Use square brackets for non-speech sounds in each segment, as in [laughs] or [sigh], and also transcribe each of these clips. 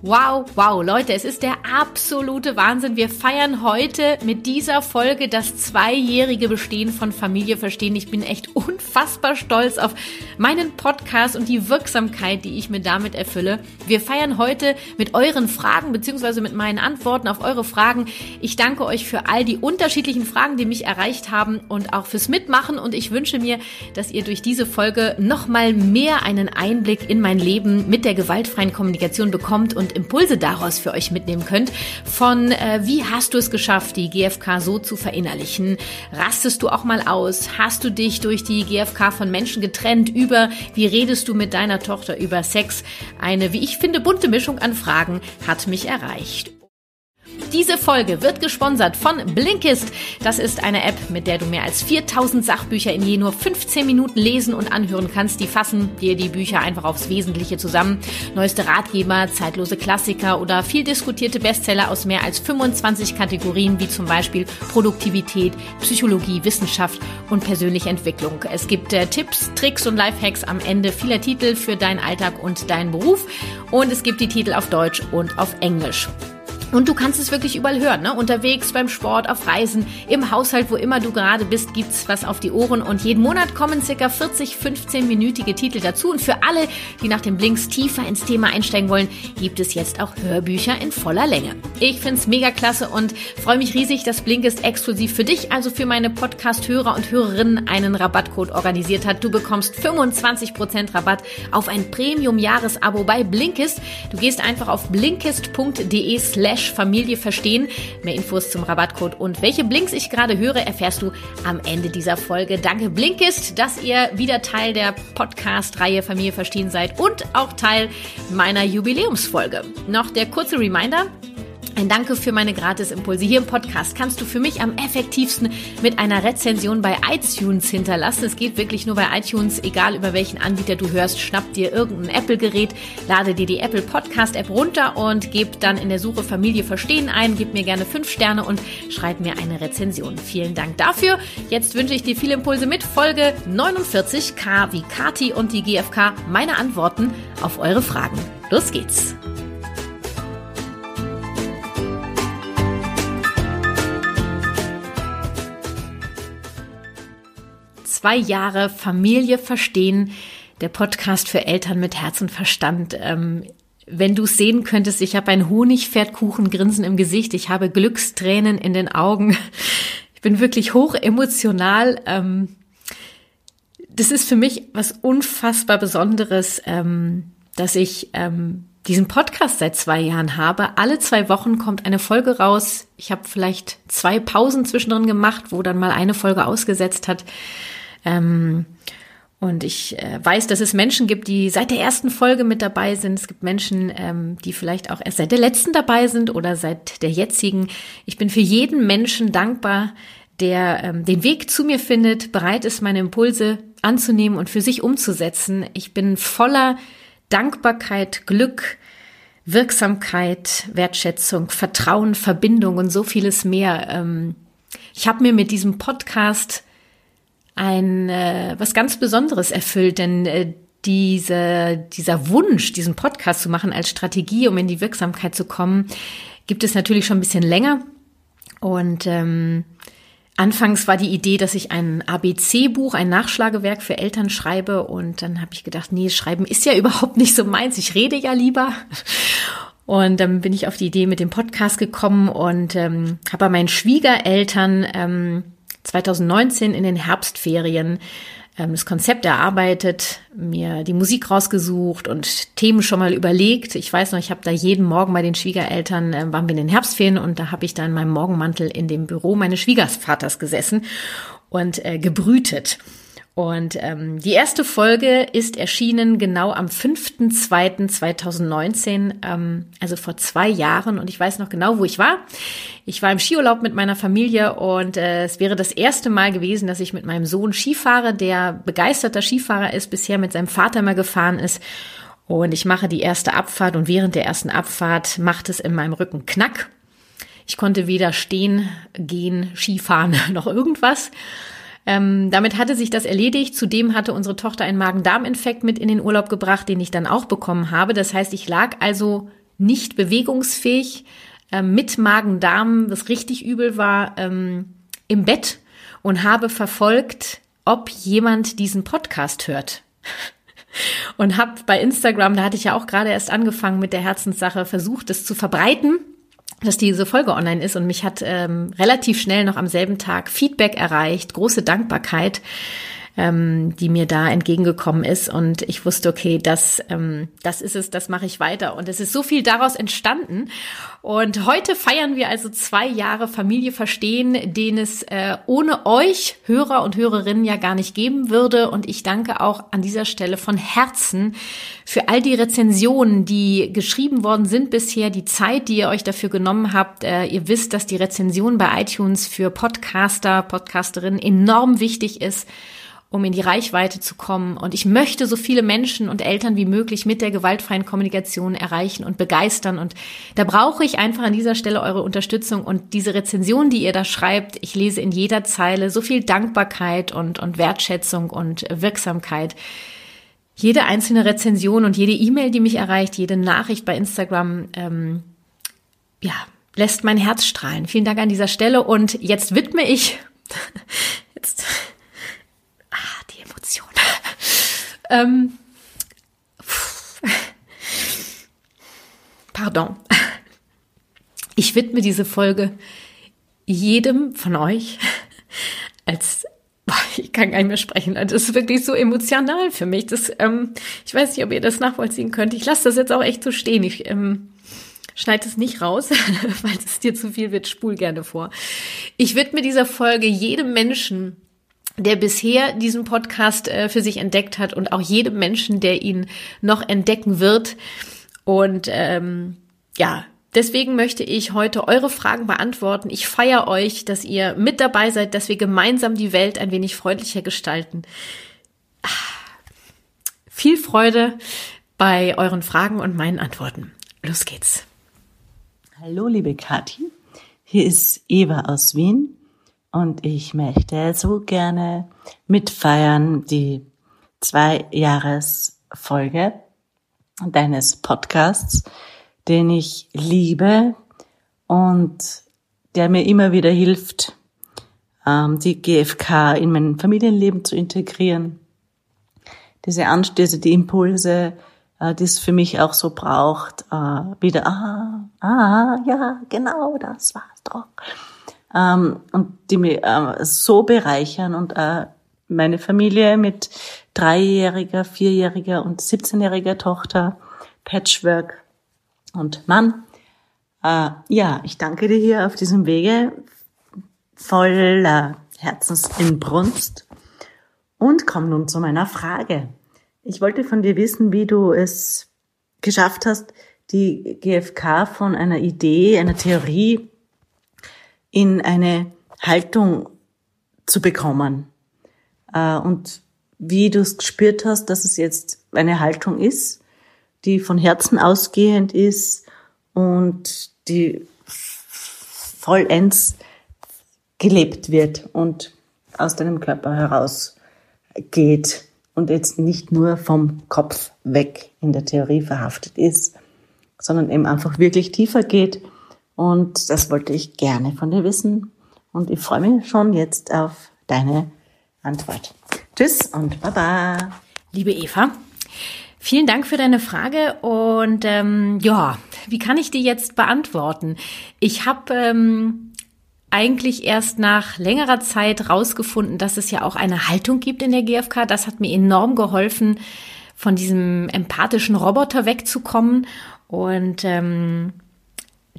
wow, wow, Leute, es ist der absolute Wahnsinn. Wir feiern heute mit dieser Folge das zweijährige Bestehen von Familie verstehen. Ich bin echt unfassbar stolz auf meinen Podcast und die Wirksamkeit, die ich mir damit erfülle. Wir feiern heute mit euren Fragen beziehungsweise mit meinen Antworten auf eure Fragen. Ich danke euch für all die unterschiedlichen Fragen, die mich erreicht haben und auch fürs Mitmachen und ich wünsche mir, dass ihr durch diese Folge nochmal mehr einen Einblick in mein Leben mit der gewaltfreien Kommunikation bekommt und Impulse daraus für euch mitnehmen könnt. Von äh, wie hast du es geschafft, die GfK so zu verinnerlichen? Rastest du auch mal aus? Hast du dich durch die GfK von Menschen getrennt? Über wie redest du mit deiner Tochter über Sex? Eine, wie ich finde, bunte Mischung an Fragen hat mich erreicht. Diese Folge wird gesponsert von Blinkist. Das ist eine App, mit der du mehr als 4000 Sachbücher in je nur 15 Minuten lesen und anhören kannst. Die fassen dir die Bücher einfach aufs Wesentliche zusammen. Neueste Ratgeber, zeitlose Klassiker oder viel diskutierte Bestseller aus mehr als 25 Kategorien, wie zum Beispiel Produktivität, Psychologie, Wissenschaft und persönliche Entwicklung. Es gibt äh, Tipps, Tricks und Lifehacks am Ende vieler Titel für deinen Alltag und deinen Beruf. Und es gibt die Titel auf Deutsch und auf Englisch. Und du kannst es wirklich überall hören, ne? Unterwegs, beim Sport, auf Reisen, im Haushalt, wo immer du gerade bist, gibt's was auf die Ohren. Und jeden Monat kommen circa 40, 15-minütige Titel dazu. Und für alle, die nach den Blinks tiefer ins Thema einsteigen wollen, gibt es jetzt auch Hörbücher in voller Länge. Ich find's mega klasse und freue mich riesig, dass Blinkist exklusiv für dich, also für meine Podcast-Hörer und Hörerinnen, einen Rabattcode organisiert hat. Du bekommst 25% Rabatt auf ein Premium-Jahresabo bei Blinkist. Du gehst einfach auf blinkist.de slash slash Familie verstehen. Mehr Infos zum Rabattcode und welche Blinks ich gerade höre, erfährst du am Ende dieser Folge. Danke Blinkist, dass ihr wieder Teil der Podcast-Reihe Familie verstehen seid und auch Teil meiner Jubiläumsfolge. Noch der kurze Reminder. Ein Danke für meine Gratis-Impulse hier im Podcast kannst du für mich am effektivsten mit einer Rezension bei iTunes hinterlassen. Es geht wirklich nur bei iTunes, egal über welchen Anbieter du hörst. Schnapp dir irgendein Apple-Gerät, lade dir die Apple Podcast-App runter und gib dann in der Suche Familie verstehen ein. Gib mir gerne fünf Sterne und schreib mir eine Rezension. Vielen Dank dafür. Jetzt wünsche ich dir viele Impulse mit Folge 49 K wie Kati und die GfK. Meine Antworten auf eure Fragen. Los geht's! Zwei Jahre Familie verstehen, der Podcast für Eltern mit Herz und Verstand. Ähm, wenn du sehen könntest, ich habe ein Honigpferdkuchengrinsen im Gesicht, ich habe Glückstränen in den Augen. [laughs] Ich bin wirklich hoch emotional. Ähm, das ist für mich was unfassbar Besonderes, ähm, dass ich ähm, diesen Podcast seit zwei Jahren habe. Alle zwei Wochen kommt eine Folge raus. Ich habe vielleicht zwei Pausen zwischendrin gemacht, wo dann mal eine Folge ausgesetzt hat. Ähm, und ich äh, weiß, dass es Menschen gibt, die seit der ersten Folge mit dabei sind. Es gibt Menschen, ähm, die vielleicht auch erst seit der letzten dabei sind oder seit der jetzigen. Ich bin für jeden Menschen dankbar, der ähm, den Weg zu mir findet, bereit ist, meine Impulse anzunehmen und für sich umzusetzen. Ich bin voller Dankbarkeit, Glück, Wirksamkeit, Wertschätzung, Vertrauen, Verbindung und so vieles mehr. Ähm, ich habe mir mit diesem Podcast ein äh, was ganz Besonderes erfüllt, denn äh, diese, dieser Wunsch, diesen Podcast zu machen als Strategie, um in die Wirksamkeit zu kommen, gibt es natürlich schon ein bisschen länger. Und ähm, anfangs war die Idee, dass ich ein ABC-Buch, ein Nachschlagewerk für Eltern schreibe. Und dann habe ich gedacht, nee, Schreiben ist ja [laughs] überhaupt nicht so meins. Ich rede ja lieber. Und dann bin ich auf die Idee mit dem Podcast gekommen und ähm, habe bei meinen Schwiegereltern ähm, 2019 in den Herbstferien ähm, das Konzept erarbeitet, mir die Musik rausgesucht und Themen schon mal überlegt. Ich weiß noch, ich habe da jeden Morgen bei den Schwiegereltern, äh, waren wir in den Herbstferien und da habe ich da in meinem Morgenmantel in dem Büro meines Schwiegervaters gesessen und äh, gebrütet. Und ähm, die erste Folge ist erschienen genau am 5.2.2019, ähm, also vor zwei Jahren. Und ich weiß noch genau, wo ich war. Ich war im Skiurlaub mit meiner Familie und äh, es wäre das erste Mal gewesen, dass ich mit meinem Sohn Skifahre, der begeisterter Skifahrer ist, bisher mit seinem Vater mal gefahren ist. Und ich mache die erste Abfahrt und während der ersten Abfahrt macht es in meinem Rücken Knack. Ich konnte weder stehen, gehen, Skifahren [laughs] noch irgendwas. Ähm, damit hatte sich das erledigt. Zudem hatte unsere Tochter einen Magen-Darm-Infekt mit in den Urlaub gebracht, den ich dann auch bekommen habe. Das heißt, ich lag also nicht bewegungsfähig äh, mit Magen-Darm, was richtig übel war, ähm, im Bett und habe verfolgt, ob jemand diesen Podcast hört. [laughs] Und habe bei Instagram, da hatte ich ja auch gerade erst angefangen mit der Herzenssache, versucht, es zu verbreiten dass diese Folge online ist und mich hat ähm, relativ schnell noch am selben Tag Feedback erreicht, große Dankbarkeit ähm, die mir da entgegengekommen ist. Und ich wusste, okay, das, ähm, das ist es, das mache ich weiter. Und es ist so viel daraus entstanden. Und heute feiern wir also zwei Jahre Familie verstehen, den es äh, ohne euch, Hörer und Hörerinnen, ja gar nicht geben würde. Und ich danke auch an dieser Stelle von Herzen für all die Rezensionen, die geschrieben worden sind bisher, die Zeit, die ihr euch dafür genommen habt. Äh, ihr wisst, dass die Rezension bei iTunes für Podcaster, Podcasterinnen enorm wichtig ist um in die Reichweite zu kommen. Und ich möchte so viele Menschen und Eltern wie möglich mit der gewaltfreien Kommunikation erreichen und begeistern. Und da brauche ich einfach an dieser Stelle eure Unterstützung und diese Rezension, die ihr da schreibt. Ich lese in jeder Zeile so viel Dankbarkeit und, und Wertschätzung und Wirksamkeit. Jede einzelne Rezension und jede E-Mail, die mich erreicht, jede Nachricht bei Instagram, ähm, ja, lässt mein Herz strahlen. Vielen Dank an dieser Stelle. Und jetzt widme ich, jetzt Ähm, [laughs] pardon. Ich widme diese Folge jedem von euch [laughs] als ich kann gar nicht mehr sprechen. Das ist wirklich so emotional für mich. Das, ähm, ich weiß nicht, ob ihr das nachvollziehen könnt. Ich lasse das jetzt auch echt so stehen. Ich ähm, schneide es nicht raus, [laughs] weil es dir zu viel wird. Spul gerne vor. Ich widme dieser Folge jedem Menschen, der bisher diesen Podcast äh, für sich entdeckt hat und auch jedem Menschen, der ihn noch entdecken wird. Und ähm, ja, deswegen möchte ich heute eure Fragen beantworten. Ich feiere euch, dass ihr mit dabei seid, dass wir gemeinsam die Welt ein wenig freundlicher gestalten. Ah, viel Freude bei euren Fragen und meinen Antworten. Los geht's. Hallo, liebe Kathi. Hier ist Eva aus Wien und ich möchte so gerne mitfeiern die zwei Jahresfolge deines Podcasts, den ich liebe und der mir immer wieder hilft, ähm, die GFK in mein Familienleben zu integrieren. Diese Anstöße, die Impulse, äh, die es für mich auch so braucht, äh, wieder, ah, ah, ja, genau, das war's doch ähm, und die mich äh, so bereichern und äh, meine Familie mit dreijähriger, vierjähriger und 17-jähriger Tochter, Patchwork und Mann. Äh, ja, ich danke dir hier auf diesem Wege voller Herzensinbrunst und komme nun zu meiner Frage. Ich wollte von dir wissen, wie du es geschafft hast, die GfK von einer Idee, einer Theorie in eine Haltung zu bekommen. Äh, und wie du es gespürt hast, dass es jetzt eine Haltung ist, die von Herzen ausgehend ist und die vollends gelebt wird und aus deinem Körper heraus geht und jetzt nicht nur vom Kopf weg in der Theorie verhaftet ist, sondern eben einfach wirklich tiefer geht und das wollte ich gerne von dir wissen. Und ich freue mich schon jetzt auf deine Antwort. Tschüss und Baba. Liebe Eva, vielen Dank für deine Frage. Und ähm, ja, wie kann ich die jetzt beantworten? Ich habe ähm, eigentlich erst nach längerer Zeit rausgefunden, dass es ja auch eine Haltung gibt in der GfK. Das hat mir enorm geholfen, von diesem empathischen Roboter wegzukommen. Und ähm,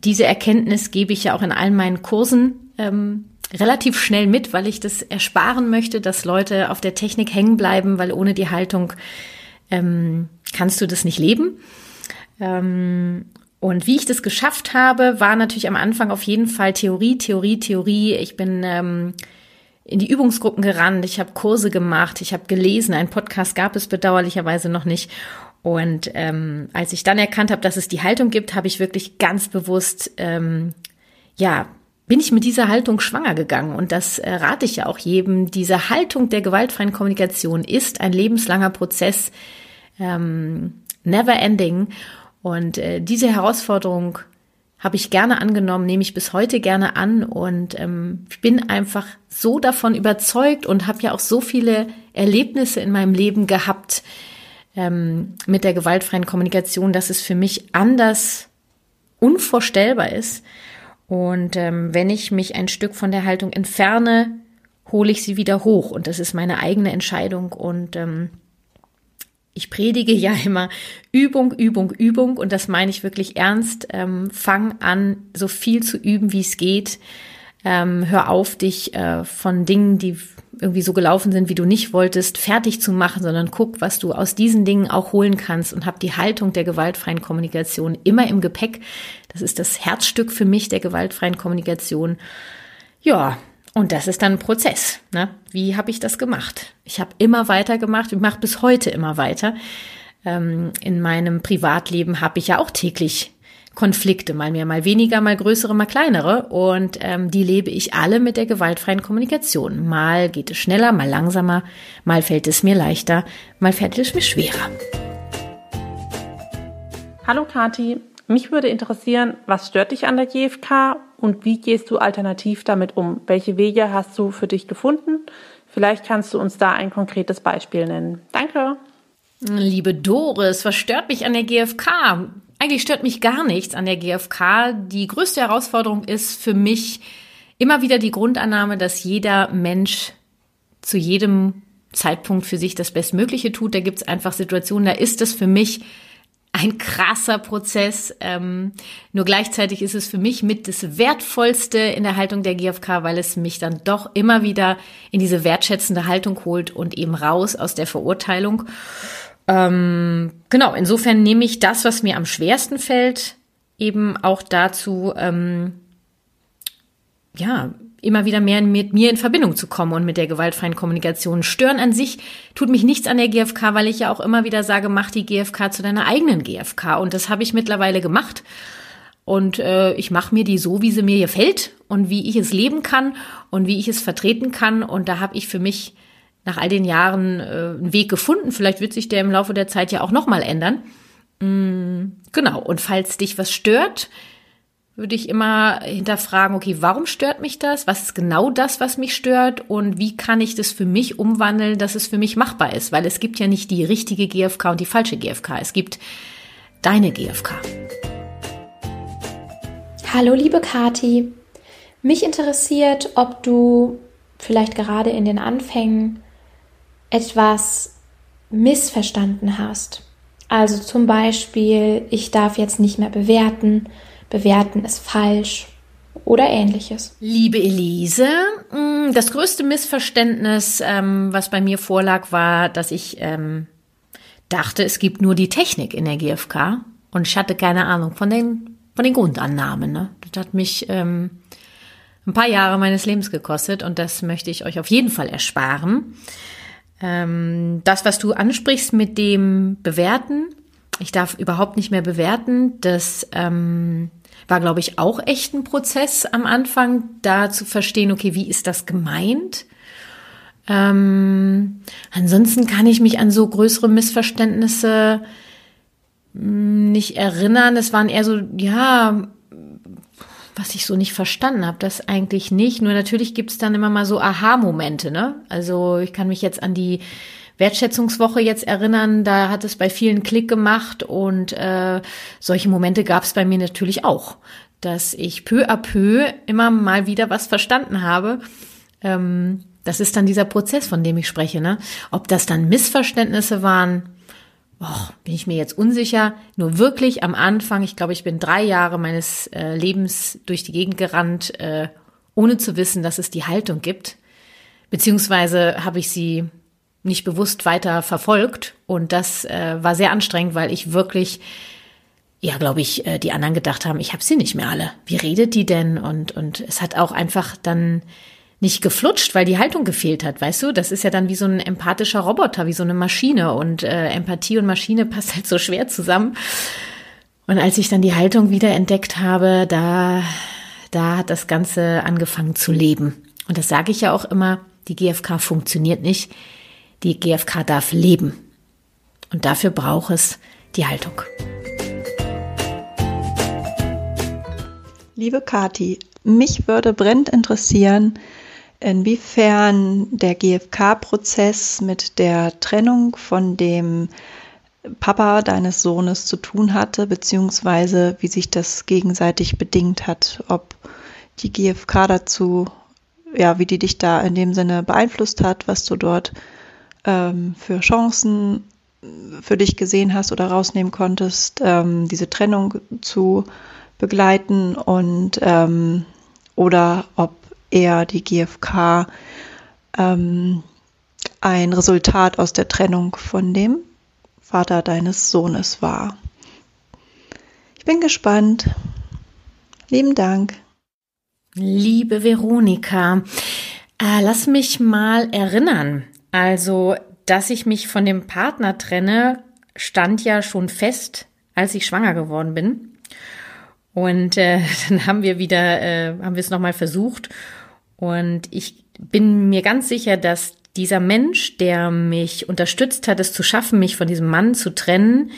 diese Erkenntnis gebe ich ja auch in all meinen Kursen ähm, relativ schnell mit, weil ich das ersparen möchte, dass Leute auf der Technik hängen bleiben, weil ohne die Haltung ähm, kannst du das nicht leben. Ähm, und wie ich das geschafft habe, war natürlich am Anfang auf jeden Fall Theorie, Theorie, Theorie. Ich bin ähm, in die Übungsgruppen gerannt, ich habe Kurse gemacht, ich habe gelesen. Ein Podcast gab es bedauerlicherweise noch nicht. Und ähm, als ich dann erkannt habe, dass es die Haltung gibt, habe ich wirklich ganz bewusst, ähm, ja, bin ich mit dieser Haltung schwanger gegangen. Und das äh, rate ich ja auch jedem. Diese Haltung der gewaltfreien Kommunikation ist ein lebenslanger Prozess, ähm, never ending. Und äh, diese Herausforderung habe ich gerne angenommen, nehme ich bis heute gerne an und ähm, bin einfach so davon überzeugt und habe ja auch so viele Erlebnisse in meinem Leben gehabt ähm, mit der gewaltfreien Kommunikation, dass es für mich anders unvorstellbar ist. Und ähm, wenn ich mich ein Stück von der Haltung entferne, hole ich sie wieder hoch. Und das ist meine eigene Entscheidung. Und ähm, ich predige ja immer Übung, Übung, Übung und das meine ich wirklich ernst. Ähm, fang an, so viel zu üben, wie es geht. Ähm, hör auf, dich äh, von Dingen, die irgendwie so gelaufen sind, wie du nicht wolltest, fertig zu machen, sondern guck, was du aus diesen Dingen auch holen kannst und hab die Haltung der gewaltfreien Kommunikation immer im Gepäck. Das ist das Herzstück für mich der gewaltfreien Kommunikation. Ja, und das ist dann ein Prozess. Ne? Wie habe ich das gemacht? Ich habe immer weiter gemacht. Ich mache bis heute immer weiter. Ähm, in meinem Privatleben habe ich ja auch täglich Konflikte, mal mehr, mal weniger, mal größere, mal kleinere. Und ähm, die lebe ich alle mit der gewaltfreien Kommunikation. Mal geht es schneller, mal langsamer, mal fällt es mir leichter, mal fällt es mir schwerer. Hallo Kati, mich würde interessieren, was stört dich an der GfK und wie gehst du alternativ damit um? Welche Wege hast du für dich gefunden? Vielleicht kannst du uns da ein konkretes Beispiel nennen. Danke. Liebe Doris, was stört mich an der GfK? Eigentlich stört mich gar nichts an der GfK. Die größte Herausforderung ist für mich immer wieder die Grundannahme, dass jeder Mensch zu jedem Zeitpunkt für sich das Bestmögliche tut. Da gibt es einfach Situationen, da ist es für mich ein krasser Prozess. Ähm, nur gleichzeitig ist es für mich mit das Wertvollste in der Haltung der GfK, weil es mich dann doch immer wieder in diese wertschätzende Haltung holt und eben raus aus der Verurteilung. Ähm, genau, insofern nehme ich das, was mir am schwersten fällt, eben auch dazu, ähm, ja, immer wieder mehr mit mir in Verbindung zu kommen und mit der gewaltfreien Kommunikation. Stören an sich tut mich nichts an der GfK, weil ich ja auch immer wieder sage, mach die GfK zu deiner eigenen GfK. Und das habe ich mittlerweile gemacht. Und äh, ich mache mir die so, wie sie mir gefällt und wie ich es leben kann und wie ich es vertreten kann. Und da habe ich für mich nach all den Jahren äh, einen Weg gefunden. Vielleicht wird sich der im Laufe der Zeit ja auch nochmal ändern. Mm, genau. Und falls dich was stört, würde ich immer hinterfragen, okay, warum stört mich das? Was ist genau das, was mich stört? Und wie kann ich das für mich umwandeln, dass es für mich machbar ist? Weil es gibt ja nicht die richtige GfK und die falsche GfK. Es gibt deine GfK. Hallo, liebe Kati. Mich interessiert, ob du vielleicht gerade in den Anfängen etwas missverstanden hast. Also zum Beispiel, ich darf jetzt nicht mehr bewerten bewerten ist falsch oder ähnliches. Liebe Elise, mm, das größte Missverständnis, ähm, was bei mir vorlag, war, dass ich ähm, dachte, es gibt nur die Technik in der GfK und ich hatte keine Ahnung von den, von den Grundannahmen. Ne? Das hat mich ähm, ein paar Jahre meines Lebens gekostet und das möchte ich euch auf jeden Fall ersparen. Das, was du ansprichst mit dem Bewerten, ich darf überhaupt nicht mehr bewerten, das ähm, war, glaube ich, auch echt ein Prozess am Anfang, da zu verstehen, okay, wie ist das gemeint? Ähm, ansonsten kann ich mich an so größere Missverständnisse hm, nicht erinnern. Es waren eher so, ja, was ich so nicht verstanden habe, das eigentlich nicht. Nur natürlich gibt es dann immer mal so Aha-Momente, ne? Also ich kann mich jetzt an die Wertschätzungswoche jetzt erinnern, da hat es bei vielen Klick gemacht und äh, solche Momente gab es bei mir natürlich auch, dass ich peu à peu immer mal wieder was verstanden habe. Ähm, das ist dann dieser Prozess, von dem ich spreche. Ne? Ob das dann Missverständnisse waren, oh, bin ich mir jetzt unsicher. Nur wirklich am Anfang, ich glaube, ich bin drei Jahre meines äh, Lebens durch die Gegend gerannt, äh, ohne zu wissen, dass es die Haltung gibt. Beziehungsweise habe ich sie nicht bewusst weiter verfolgt und das äh, war sehr anstrengend, weil ich wirklich ja, glaube ich, äh, die anderen gedacht haben, ich habe sie nicht mehr alle. Wie redet die denn? Und und es hat auch einfach dann nicht geflutscht, weil die Haltung gefehlt hat, weißt du? Das ist ja dann wie so ein empathischer Roboter, wie so eine Maschine und äh, Empathie und Maschine [laughs] passt halt so schwer zusammen. Und als ich dann die Haltung wieder entdeckt habe, da da hat das Ganze angefangen zu leben. Und das sage ich ja auch immer, die GfK funktioniert nicht. Die GfK darf leben. Und dafür braucht es die Haltung. Liebe Kati, mich würde brennend interessieren, inwiefern der GfK-Prozess mit der Trennung von dem Papa deines Sohnes zu tun hatte, beziehungsweise wie sich das gegenseitig bedingt hat, ob die GfK dazu, ja, wie die dich da in dem Sinne beeinflusst hat, was du dort ähm, für Chancen für dich gesehen hast oder rausnehmen konntest, ähm, diese Trennung zu begleiten und ähm, oder ob eher die GfK ähm, ein Resultat aus der Trennung von dem Vater deines Sohnes war. Ich bin gespannt. Lieben Dank. Liebe Veronika, äh, lass mich mal erinnern. Also, dass ich mich von dem Partner trenne, stand ja schon fest, als ich schwanger geworden bin. Und äh, [laughs] dann haben wir wieder, äh, haben wir es nochmal versucht. Und ich bin mir ganz sicher, dass dieser Mensch, der mich unterstützt hat, es zu schaffen, mich von diesem Mann zu trennen,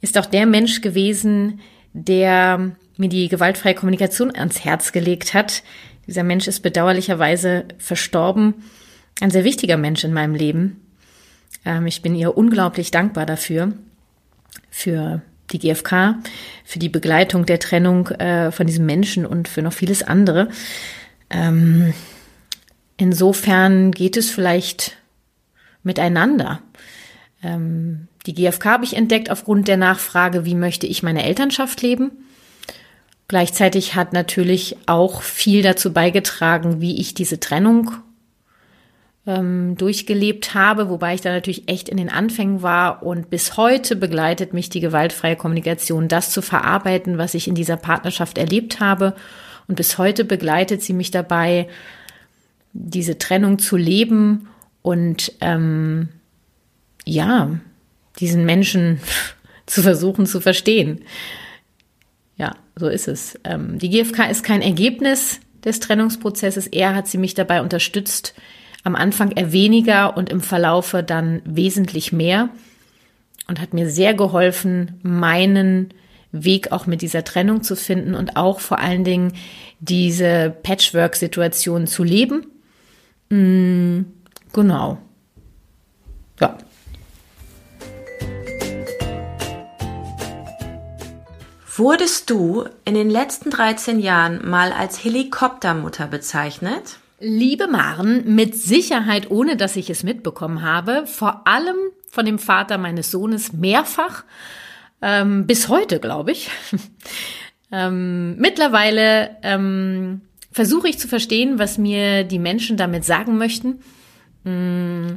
ist auch der Mensch gewesen, der mir die gewaltfreie Kommunikation ans Herz gelegt hat. Dieser Mensch ist bedauerlicherweise verstorben. Ein sehr wichtiger Mensch in meinem Leben. Ähm, ich bin ihr unglaublich dankbar dafür, für die GfK, für die Begleitung der Trennung äh, von diesem Menschen und für noch vieles andere. Ähm, insofern geht es vielleicht miteinander. Ähm, die GfK habe ich entdeckt aufgrund der Nachfrage, wie möchte ich meine Elternschaft leben. Gleichzeitig hat natürlich auch viel dazu beigetragen, wie ich diese Trennung ähm, durchgelebt habe, wobei ich da natürlich echt in den Anfängen war und bis heute begleitet mich die gewaltfreie Kommunikation, das zu verarbeiten, was ich in dieser Partnerschaft erlebt habe und bis heute begleitet sie mich dabei, diese Trennung zu leben und ähm, ja, diesen Menschen [laughs] zu versuchen zu verstehen. Ja, so ist es. Ähm, die GfK ist kein Ergebnis des Trennungsprozesses. Er hat sie mich dabei unterstützt, am Anfang eher weniger und im Verlaufe dann wesentlich mehr und hat mir sehr geholfen, meinen Weg auch mit dieser Trennung zu finden und auch vor allen Dingen diese Patchwork-Situation zu leben. Mm, genau. Ja. Wurdest du in den letzten 13 Jahren mal als Helikoptermutter bezeichnet? Liebe Maren, mit Sicherheit, ohne dass ich es mitbekommen habe, vor allem von dem Vater meines Sohnes mehrfach, ähm, bis heute, glaube ich. [laughs] ähm, mittlerweile ähm, versuche ich zu verstehen, was mir die Menschen damit sagen möchten mm,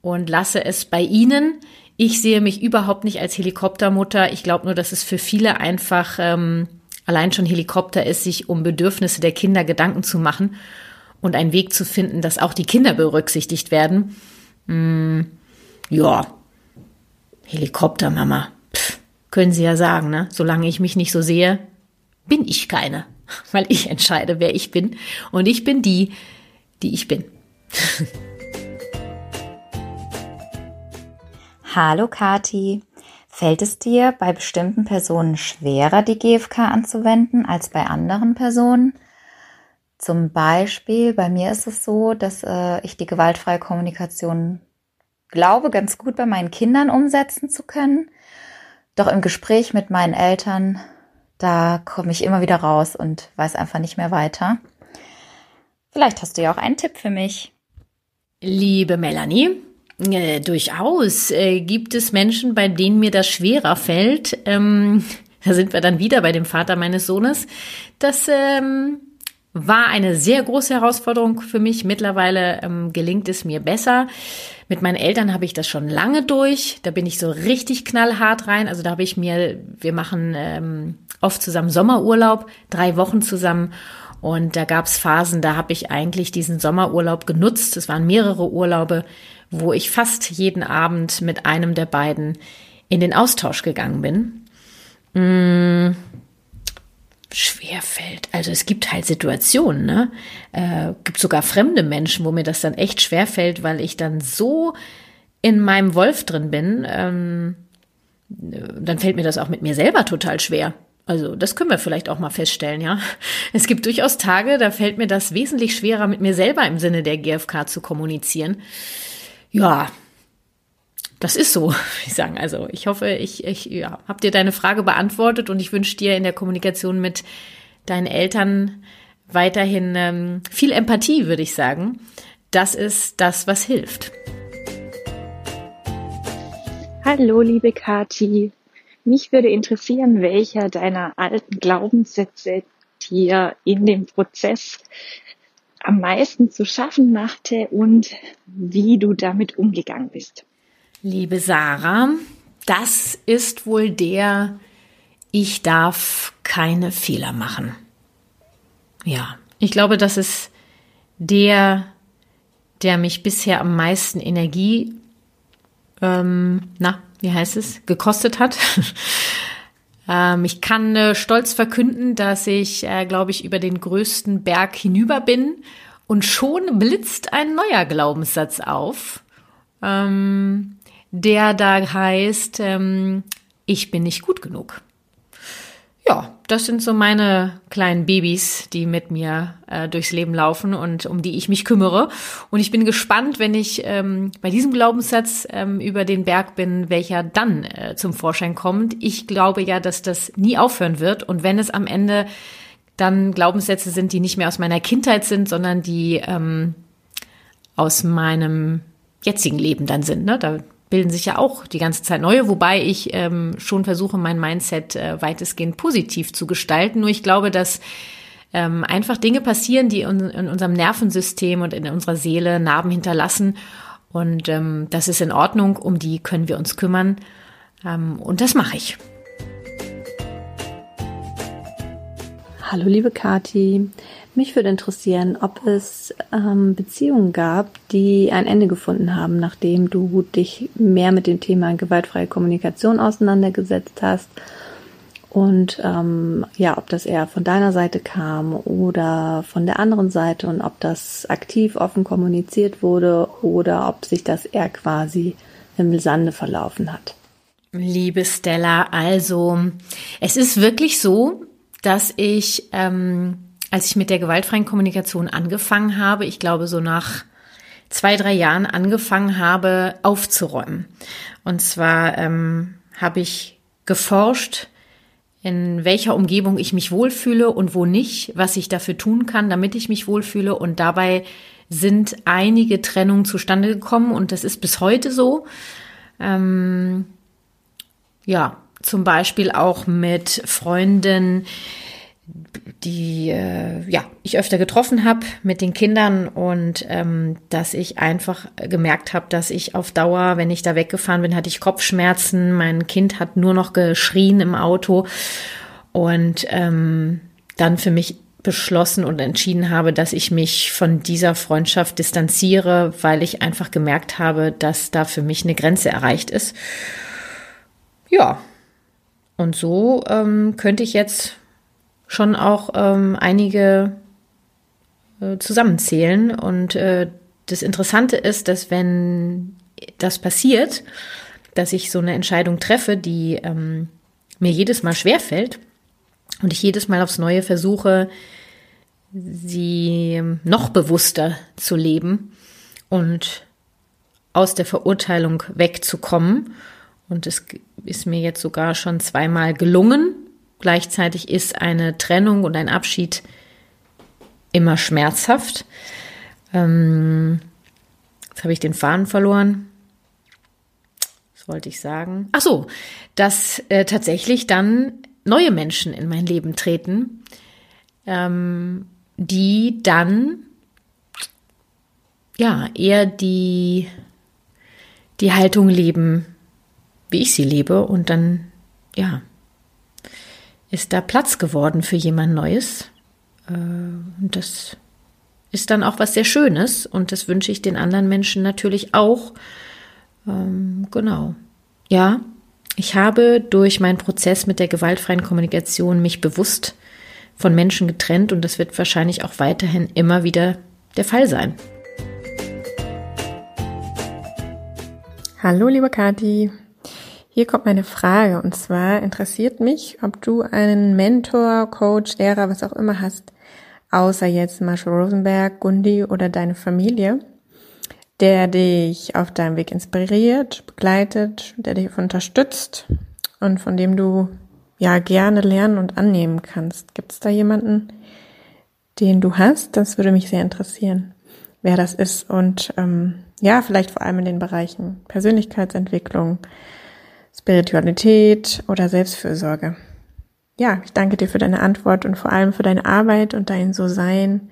und lasse es bei ihnen. Ich sehe mich überhaupt nicht als Helikoptermutter. Ich glaube nur, dass es für viele einfach ähm, allein schon Helikopter ist, sich um Bedürfnisse der Kinder Gedanken zu machen und einen Weg zu finden, dass auch die Kinder berücksichtigt werden. Hm, ja, Helikoptermama, Pff, können Sie ja sagen, ne? Solange ich mich nicht so sehe, bin ich keine, [laughs] weil ich entscheide, wer ich bin und ich bin die, die ich bin. [laughs] Hallo Kati. Fällt es dir bei bestimmten Personen schwerer, die GFK anzuwenden als bei anderen Personen? Zum Beispiel, bei mir ist es so, dass äh, ich die gewaltfreie Kommunikation glaube, ganz gut bei meinen Kindern umsetzen zu können. Doch im Gespräch mit meinen Eltern, da komme ich immer wieder raus und weiß einfach nicht mehr weiter. Vielleicht hast du ja auch einen Tipp für mich. Liebe Melanie, äh, durchaus äh, gibt es Menschen, bei denen mir das schwerer fällt. Ähm, [laughs] da sind wir dann wieder bei dem Vater meines Sohnes, dass ähm, war eine sehr große Herausforderung für mich. Mittlerweile ähm, gelingt es mir besser. Mit meinen Eltern habe ich das schon lange durch. Da bin ich so richtig knallhart rein. Also da habe ich mir, wir machen ähm, oft zusammen Sommerurlaub, drei Wochen zusammen. Und da gab es Phasen, da habe ich eigentlich diesen Sommerurlaub genutzt. Es waren mehrere Urlaube, wo ich fast jeden Abend mit einem der beiden in den Austausch gegangen bin. Mmh schwer fällt. Also es gibt halt Situationen, ne? Äh, gibt sogar fremde Menschen, wo mir das dann echt schwer fällt, weil ich dann so in meinem Wolf drin bin. Ähm, dann fällt mir das auch mit mir selber total schwer. Also das können wir vielleicht auch mal feststellen, ja. [laughs] Es gibt durchaus Tage, da fällt mir das wesentlich schwerer, mit mir selber im Sinne der GfK zu kommunizieren. Ja, das ist so, [laughs] ich sagen. Also ich hoffe, ich, ich ja, habe dir deine Frage beantwortet und ich wünsche dir in der Kommunikation mit deinen Eltern weiterhin ähm, viel Empathie, würde ich sagen. Das ist das, was hilft. Hallo, liebe Kati. Mich würde interessieren, welcher deiner alten Glaubenssätze dir in dem Prozess am meisten zu schaffen machte und wie du damit umgegangen bist. Liebe Sarah, das ist wohl der, ich darf keine Fehler machen. Ja, ich glaube, das ist der, der mich bisher am meisten Energie, ähm, na, wie heißt es, gekostet hat. [laughs] ähm, ich kann äh, stolz verkünden, dass ich, äh, glaube ich, über den größten Berg hinüber bin und schon blitzt ein neuer Glaubenssatz auf. Ähm, der da heißt, ähm, ich bin nicht gut genug. Ja, das sind so meine kleinen Babys, die mit mir äh, durchs Leben laufen und um die ich mich kümmere. Und ich bin gespannt, wenn ich ähm, bei diesem Glaubenssatz ähm, über den Berg bin, welcher dann äh, zum Vorschein kommt. Ich glaube ja, dass das nie aufhören wird. Und wenn es am Ende dann Glaubenssätze sind, die nicht mehr aus meiner Kindheit sind, sondern die ähm, aus meinem jetzigen Leben dann sind. Ne? Da bilden sich ja auch die ganze Zeit neue, wobei ich ähm, schon versuche, mein Mindset äh, weitestgehend positiv zu gestalten. Nur ich glaube, dass ähm, einfach Dinge passieren, die in, in, unserem Nervensystem und in unserer Seele Narben hinterlassen. Und ähm, das ist in Ordnung, um die können wir uns kümmern. Ähm, und das mache ich. Hallo liebe Kati, mich würde interessieren, ob es ähm, Beziehungen gab, die ein Ende gefunden haben, nachdem du dich mehr mit dem Thema gewaltfreie Kommunikation auseinandergesetzt hast. Und ähm, ja, ob das eher von deiner Seite kam oder von der anderen Seite und ob das aktiv offen kommuniziert wurde oder ob sich das eher quasi im Sande verlaufen hat. Liebe Stella, also es ist wirklich so, dass ich ähm, als ich mit der gewaltfreien Kommunikation angefangen habe, ich glaube so nach zwei, drei Jahren angefangen habe, aufzuräumen. Und zwar ähm, habe ich geforscht, in welcher Umgebung ich mich wohlfühle und wo nicht, was ich dafür tun kann, damit ich mich wohlfühle. Und dabei sind einige Trennungen zustande gekommen und das ist bis heute so. Ähm, ja, zum Beispiel auch mit Freunden, die äh, ja ich öfter getroffen habe mit den Kindern und ähm, dass ich einfach gemerkt habe, dass ich auf Dauer, wenn ich da weggefahren bin, hatte ich Kopfschmerzen. Mein Kind hat nur noch geschrien im Auto und ähm, dann für mich beschlossen und entschieden habe, dass ich mich von dieser Freundschaft distanziere, weil ich einfach gemerkt habe, dass da für mich eine Grenze erreicht ist. Ja, und so ähm, könnte ich jetzt schon auch ähm, einige äh, zusammenzählen. Und äh, das Interessante ist, dass wenn das passiert, dass ich so eine Entscheidung treffe, die ähm, mir jedes Mal schwerfällt und ich jedes Mal aufs Neue versuche, sie noch bewusster zu leben und aus der Verurteilung wegzukommen. Und es ist mir jetzt sogar schon zweimal gelungen, Gleichzeitig ist eine Trennung und ein Abschied immer schmerzhaft. Ähm, jetzt habe ich den Faden verloren. Was wollte ich sagen? Ach so, dass äh, tatsächlich dann neue Menschen in mein Leben treten, ähm, die dann ja eher die die Haltung leben, wie ich sie lebe und dann ja ist da Platz geworden für jemand Neues äh, und das ist dann auch was sehr Schönes und das wünsche ich den anderen Menschen natürlich auch. Ähm, genau. Ja, ich habe durch meinen Prozess mit der gewaltfreien Kommunikation mich bewusst von Menschen getrennt und das wird wahrscheinlich auch weiterhin immer wieder der Fall sein. Hallo, liebe Kathi. Hier kommt meine Frage und zwar interessiert mich, ob du einen Mentor, Coach, Lehrer, was auch immer hast, außer jetzt Marshall Rosenberg, Gundi oder deine Familie, der dich auf deinem Weg inspiriert, begleitet, der dich unterstützt und von dem du ja gerne lernen und annehmen kannst. Gibt es da jemanden, den du hast? Das würde mich sehr interessieren, wer das ist und ähm, ja, vielleicht vor allem in den Bereichen Persönlichkeitsentwicklung, Spiritualität oder Selbstfürsorge. Ja, ich danke dir für deine Antwort und vor allem für deine Arbeit und dein So-Sein,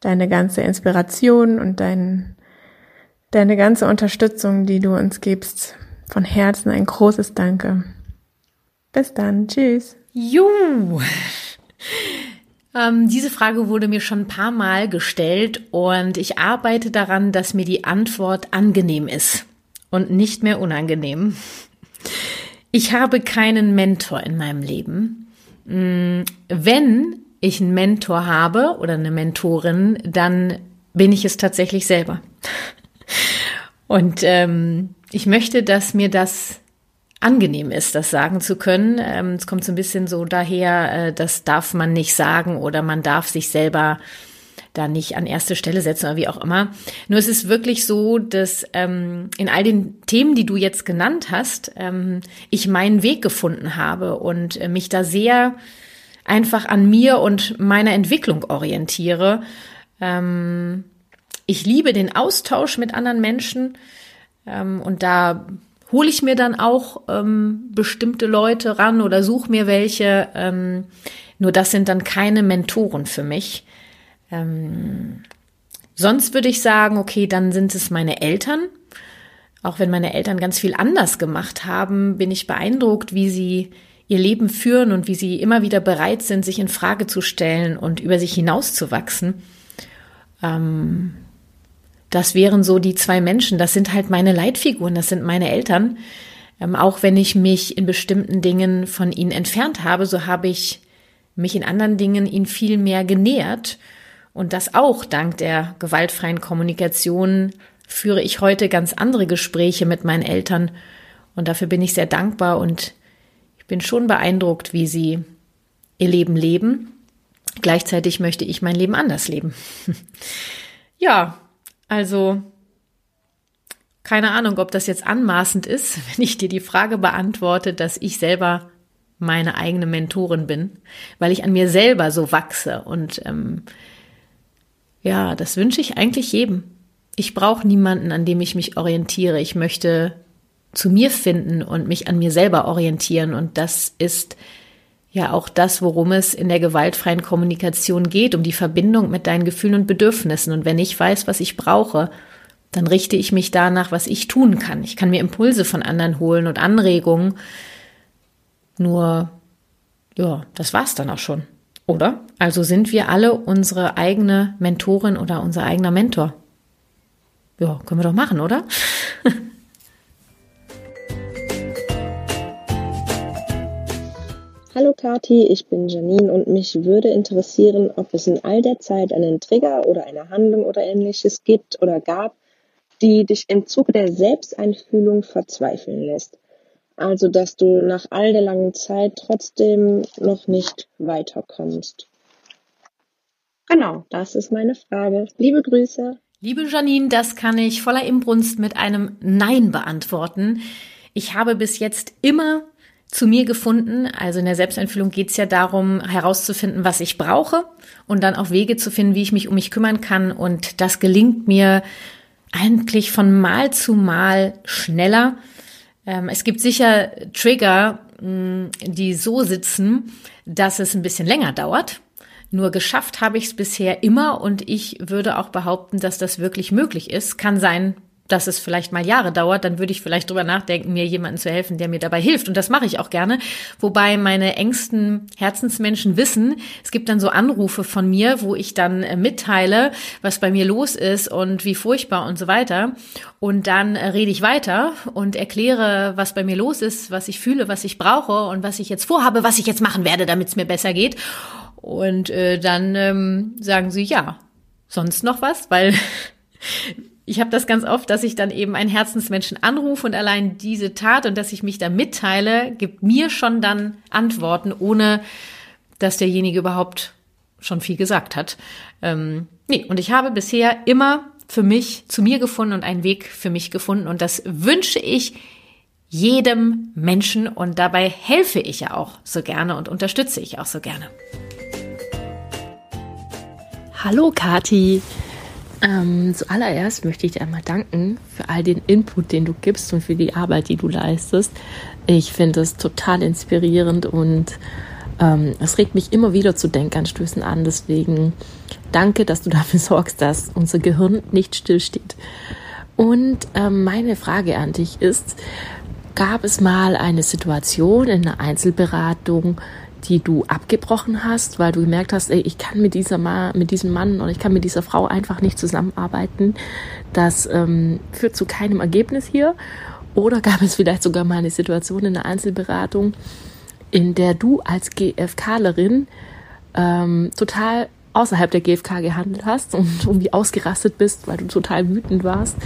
deine ganze Inspiration und dein, deine ganze Unterstützung, die du uns gibst. Von Herzen ein großes Danke. Bis dann. Tschüss. Juhu. Ähm, diese Frage wurde mir schon ein paar Mal gestellt und ich arbeite daran, dass mir die Antwort angenehm ist und nicht mehr unangenehm. Ich habe keinen Mentor in meinem Leben. Mm, wenn ich einen Mentor habe oder eine Mentorin, dann bin ich es tatsächlich selber. [laughs] Und ähm, ich möchte, dass mir das angenehm ist, das sagen zu können. Ähm, es kommt so ein bisschen so daher, äh, das darf man nicht sagen oder man darf sich selber da nicht an erste Stelle setzen oder wie auch immer. Nur es ist wirklich so, dass ähm, in all den Themen, die du jetzt genannt hast, ähm, ich meinen Weg gefunden habe und äh, mich da sehr einfach an mir und meiner Entwicklung orientiere. Ähm, ich liebe den Austausch mit anderen Menschen ähm, und da hole ich mir dann auch ähm, bestimmte Leute ran oder suche mir welche. Ähm, nur das sind dann keine Mentoren für mich. Ähm, sonst würde ich sagen, okay, dann sind es meine Eltern. Auch wenn meine Eltern ganz viel anders gemacht haben, bin ich beeindruckt, wie sie ihr Leben führen und wie sie immer wieder bereit sind, sich in Frage zu stellen und über sich hinauszuwachsen. Ähm, das wären so die zwei Menschen. Das sind halt meine Leitfiguren, das sind meine Eltern. Ähm, auch wenn ich mich in bestimmten Dingen von ihnen entfernt habe, so habe ich mich in anderen Dingen ihnen viel mehr genähert und das auch dank der gewaltfreien Kommunikation führe ich heute ganz andere Gespräche mit meinen Eltern. Und dafür bin ich sehr dankbar und ich bin schon beeindruckt, wie sie ihr Leben leben. Gleichzeitig möchte ich mein Leben anders leben. [laughs] ja, also keine Ahnung, ob das jetzt anmaßend ist, [laughs] wenn ich dir die Frage beantworte, dass ich selber meine eigene Mentorin bin, weil ich an mir selber so wachse und ähm, ja, das wünsche ich eigentlich jedem. Ich brauche niemanden, an dem ich mich orientiere. Ich möchte zu mir finden und mich an mir selber orientieren. Und das ist ja auch das, worum es in der gewaltfreien Kommunikation geht, um die Verbindung mit deinen Gefühlen und Bedürfnissen. Und wenn ich weiß, was ich brauche, dann richte ich mich danach, was ich tun kann. Ich kann mir Impulse von anderen holen und Anregungen. Nur, ja, das war's dann auch schon. Oder? Also sind wir alle unsere eigene Mentorin oder unser eigener Mentor. Ja, können wir doch machen, oder? [laughs] Hallo Kati, ich bin Janine und mich würde interessieren, ob es in all der Zeit einen Trigger oder eine Handlung oder ähnliches gibt oder gab, die dich im Zuge der Selbsteinfühlung verzweifeln lässt. Also, dass du nach all der langen Zeit trotzdem noch nicht weiterkommst. Genau, das ist meine Frage. Liebe Grüße. Liebe Janine, das kann ich voller Imbrunst mit einem Nein beantworten. Ich habe bis jetzt immer zu mir gefunden. Also in der Selbsteinfühlung geht es ja darum, herauszufinden, was ich brauche und dann auch Wege zu finden, wie ich mich um mich kümmern kann. Und das gelingt mir eigentlich von Mal zu Mal schneller. Ähm, es gibt sicher Trigger, mh, die so sitzen, dass es ein bisschen länger dauert. Nur geschafft habe ich es bisher immer und ich würde auch behaupten, dass das wirklich möglich ist. Kann sein, dass es vielleicht mal Jahre dauert, dann würde ich vielleicht drüber nachdenken, mir jemanden zu helfen, der mir dabei hilft. Und das mache ich auch gerne. Wobei meine engsten Herzensmenschen wissen, es gibt dann so Anrufe von mir, wo ich dann äh, mitteile, was bei mir los ist und wie furchtbar und so weiter. Und dann äh, rede ich weiter und erkläre, was bei mir los ist, was ich fühle, was ich brauche und was ich jetzt vorhabe, was ich jetzt machen werde, damit es mir besser geht. Und äh, dann ähm, sagen sie ja. Sonst noch was? Weil [laughs] ich habe das ganz oft, dass ich dann eben einen Herzensmenschen anrufe und allein diese Tat und dass ich mich da mitteile, gibt mir schon dann Antworten, ohne dass derjenige überhaupt schon viel gesagt hat. Ähm, nee, und ich habe bisher immer für mich zu mir gefunden und einen Weg für mich gefunden und das wünsche ich jedem Menschen und dabei helfe ich ja auch so gerne und unterstütze ich auch so gerne. Hallo Kati, ähm, zuallererst möchte ich dir einmal danken für all den Input, den du gibst und für die Arbeit, die du leistest. Ich finde es total inspirierend und ähm, es regt mich immer wieder zu Denkanstößen an. Deswegen danke, dass du [laughs] dafür sorgst, dass unser Gehirn nicht stillsteht. Und ähm, meine Frage an dich ist, gab es mal eine Situation in einer Einzelberatung, die du abgebrochen hast, weil du gemerkt hast, ey, ich kann mit dieser Ma mit diesem Mann oder ich kann mit dieser Frau einfach nicht zusammenarbeiten. Das ähm, führt zu keinem Ergebnis hier. Oder gab es vielleicht sogar mal eine Situation in der Einzelberatung, in der du als GFKlerin ähm, total außerhalb der GfK gehandelt hast und [laughs] irgendwie ausgerastet bist, weil du total wütend warst.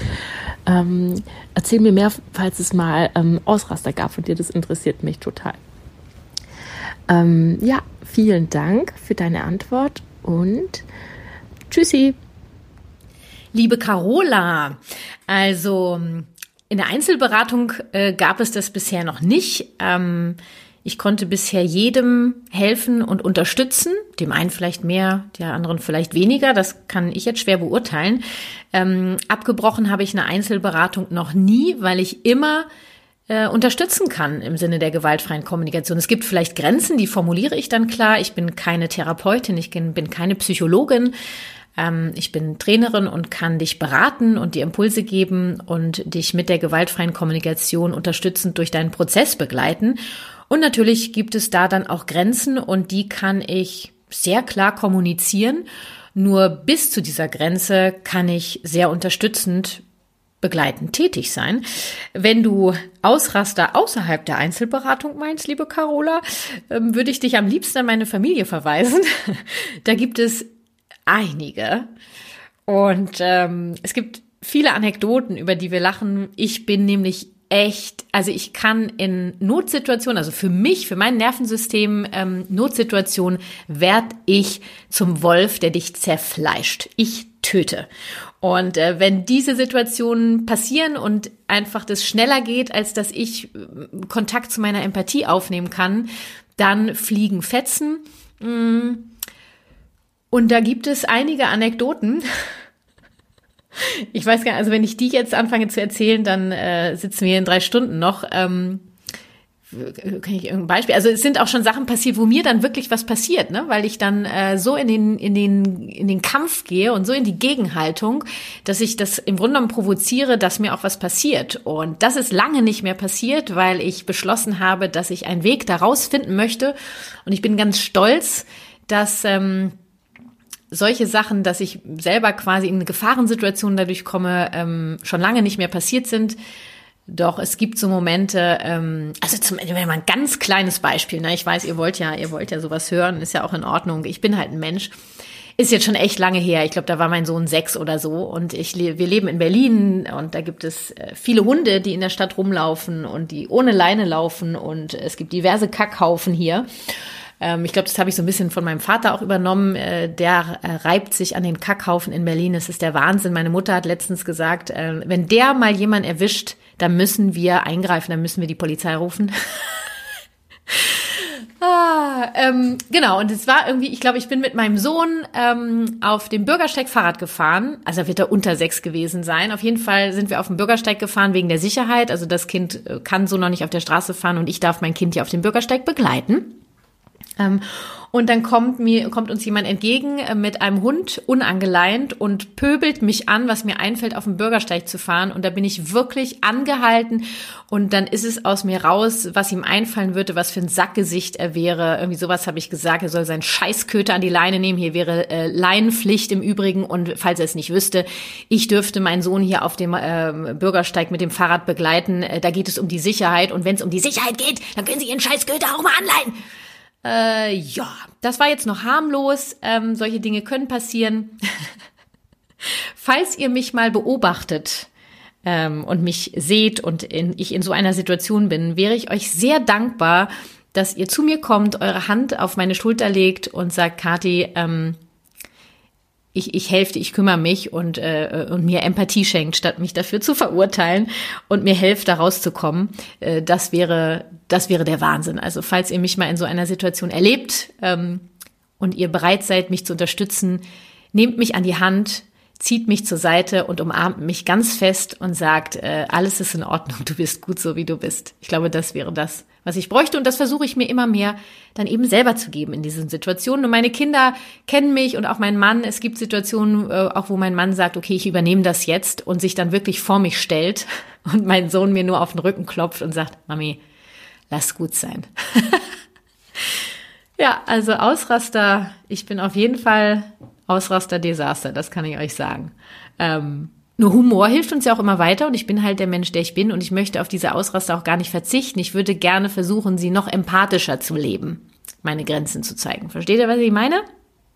Ähm, erzähl mir mehr, falls es mal ähm, Ausraster gab von dir, das interessiert mich total. Ähm, ja, vielen Dank für deine Antwort und tschüssi. Liebe Carola, also in der Einzelberatung äh, gab es das bisher noch nicht. Ähm, ich konnte bisher jedem helfen und unterstützen, dem einen vielleicht mehr, der anderen vielleicht weniger. Das kann ich jetzt schwer beurteilen. Ähm, abgebrochen habe ich eine Einzelberatung noch nie, weil ich immer äh, unterstützen kann im Sinne der gewaltfreien Kommunikation. Es gibt vielleicht Grenzen, die formuliere ich dann klar. Ich bin keine Therapeutin, ich bin, keine Psychologin. Ähm, ich bin Trainerin und kann dich beraten und dir Impulse geben und dich mit der gewaltfreien Kommunikation unterstützend durch deinen Prozess begleiten. Und natürlich gibt es da dann auch Grenzen und die kann ich sehr klar kommunizieren. Nur bis zu dieser Grenze kann ich sehr unterstützend begleitend tätig sein. Wenn du Ausraster außerhalb der Einzelberatung meinst, liebe Carola, ähm, würde ich dich am liebsten an meine Familie verweisen. [laughs] da gibt es einige. Und ähm, es gibt viele Anekdoten, über die wir lachen. Ich bin nämlich echt, also ich kann in Notsituationen, also für mich, für mein Nervensystem, ähm, Notsituationen, werd ich zum Wolf, der dich zerfleischt. Ich töte. Und äh, wenn diese Situationen passieren und einfach das schneller geht, als dass ich äh, Kontakt zu meiner Empathie aufnehmen kann, dann fliegen Fetzen. Mm. Und da gibt es einige Anekdoten. [laughs] Ich weiß gar nicht, also wenn ich die jetzt anfange zu erzählen, dann äh, sitzen wir in drei Stunden noch. Ähm, kann ich irgendein Beispiel? Also es sind auch schon Sachen passiert, wo mir dann wirklich was passiert, ne? Weil ich dann äh, so in den in den in den Kampf gehe und so in die Gegenhaltung, dass ich das im Grunde genommen provoziere, dass mir auch was passiert. Und das ist lange nicht mehr passiert, weil ich beschlossen habe, dass ich einen Weg daraus finden möchte. Und ich bin ganz stolz, dass ähm, solche Sachen, dass ich selber quasi in eine Gefahrensituation dadurch komme, ähm, schon lange nicht mehr passiert sind doch es gibt so Momente, ähm, also zum Ende mal ein ganz kleines Beispiel. Ne? Ich weiß, ihr wollt ja, ihr wollt ja sowas hören, ist ja auch in Ordnung. Ich bin halt ein Mensch. Ist jetzt schon echt lange her. Ich glaube, da war mein Sohn sechs oder so. Und ich, wir leben in Berlin und da gibt es äh, viele Hunde, die in der Stadt rumlaufen und die ohne Leine laufen und es gibt diverse Kackhaufen hier. Ähm, ich glaube, das habe ich so ein bisschen von meinem Vater auch übernommen. Äh, der äh, reibt sich an den Kackhaufen in Berlin. Das ist der Wahnsinn. Meine Mutter hat letztens gesagt, äh, wenn der mal jemand erwischt, dann müssen wir eingreifen, dann müssen wir die Polizei rufen. [laughs] Ah, ähm, genau, und es war irgendwie, ich glaube, ich bin mit meinem Sohn ähm, auf dem Bürgersteig Fahrrad gefahren. Also wird er unter sechs gewesen sein. Auf jeden Fall sind wir auf dem Bürgersteig gefahren wegen der Sicherheit. Also das Kind kann so noch nicht auf der Straße fahren und ich darf mein Kind hier auf dem Bürgersteig begleiten. Ähm, Und dann kommt mir, kommt uns jemand entgegen äh, mit einem Hund unangeleint und pöbelt mich an, was mir einfällt, auf den Bürgersteig zu fahren. Und da bin ich wirklich angehalten. Und dann ist es aus mir raus, was ihm einfallen würde, was für ein Sackgesicht er wäre. Irgendwie sowas habe ich gesagt. Er soll seinen Scheißköter an die Leine nehmen. Hier wäre äh, Leinenpflicht im Übrigen. Und falls er es nicht wüsste, ich dürfte meinen Sohn hier auf dem äh, Bürgersteig mit dem Fahrrad begleiten. Äh, da geht es um die Sicherheit. Und wenn es um die Sicherheit geht, dann können Sie Ihren Scheißköter auch mal anleihen. Äh, ja, das war jetzt noch harmlos. Ähm, solche Dinge können passieren. [laughs] Falls ihr mich mal beobachtet ähm, und mich seht und in, ich in so einer Situation bin, wäre ich euch sehr dankbar, dass ihr zu mir kommt, eure Hand auf meine Schulter legt und sagt, Kathi, ähm, ich, ich helfe, ich kümmere mich und, äh, und mir Empathie schenkt, statt mich dafür zu verurteilen und mir hilft, da rauszukommen. Äh, das wäre, das wäre der Wahnsinn. Also falls ihr mich mal in so einer Situation erlebt ähm, und ihr bereit seid, mich zu unterstützen, nehmt mich an die Hand, zieht mich zur Seite und umarmt mich ganz fest und sagt, äh, alles ist in Ordnung, du bist gut so, wie du bist. Ich glaube, das wäre das, was ich bräuchte. Und das versuche ich mir immer mehr dann eben selber zu geben in diesen Situationen. Und meine Kinder kennen mich und auch mein Mann. Es gibt Situationen, äh, auch wo mein Mann sagt, okay, ich übernehme das jetzt und sich dann wirklich vor mich stellt [laughs] und mein Sohn mir nur auf den Rücken klopft und sagt, Mami, lass gut sein. [laughs] ja, also Ausraster, ich bin auf jeden Fall Ausraster-Desaster, das kann ich euch sagen. Ähm, nur Humor hilft uns ja auch immer weiter und ich bin halt der Mensch, der ich bin und ich möchte auf diese Ausraster auch gar nicht verzichten. Ich würde gerne versuchen, sie noch empathischer zu leben, meine Grenzen zu zeigen. Versteht ihr, was ich meine?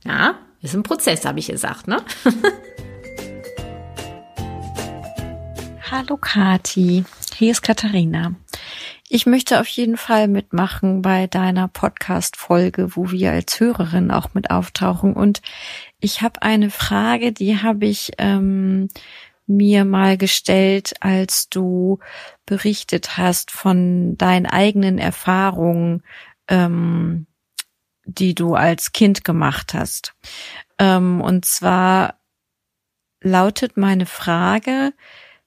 Ja, ist ein Prozess, habe ich gesagt, ne? [laughs] Hallo Kati, hier ist Katharina. Ich möchte auf jeden Fall mitmachen bei deiner Podcast-Folge, wo wir als Hörerin auch mit auftauchen. Und ich habe eine Frage, die habe ich ähm, mir mal gestellt, als du berichtet hast von deinen eigenen Erfahrungen, ähm, die du als Kind gemacht hast. Ähm, und zwar lautet meine Frage,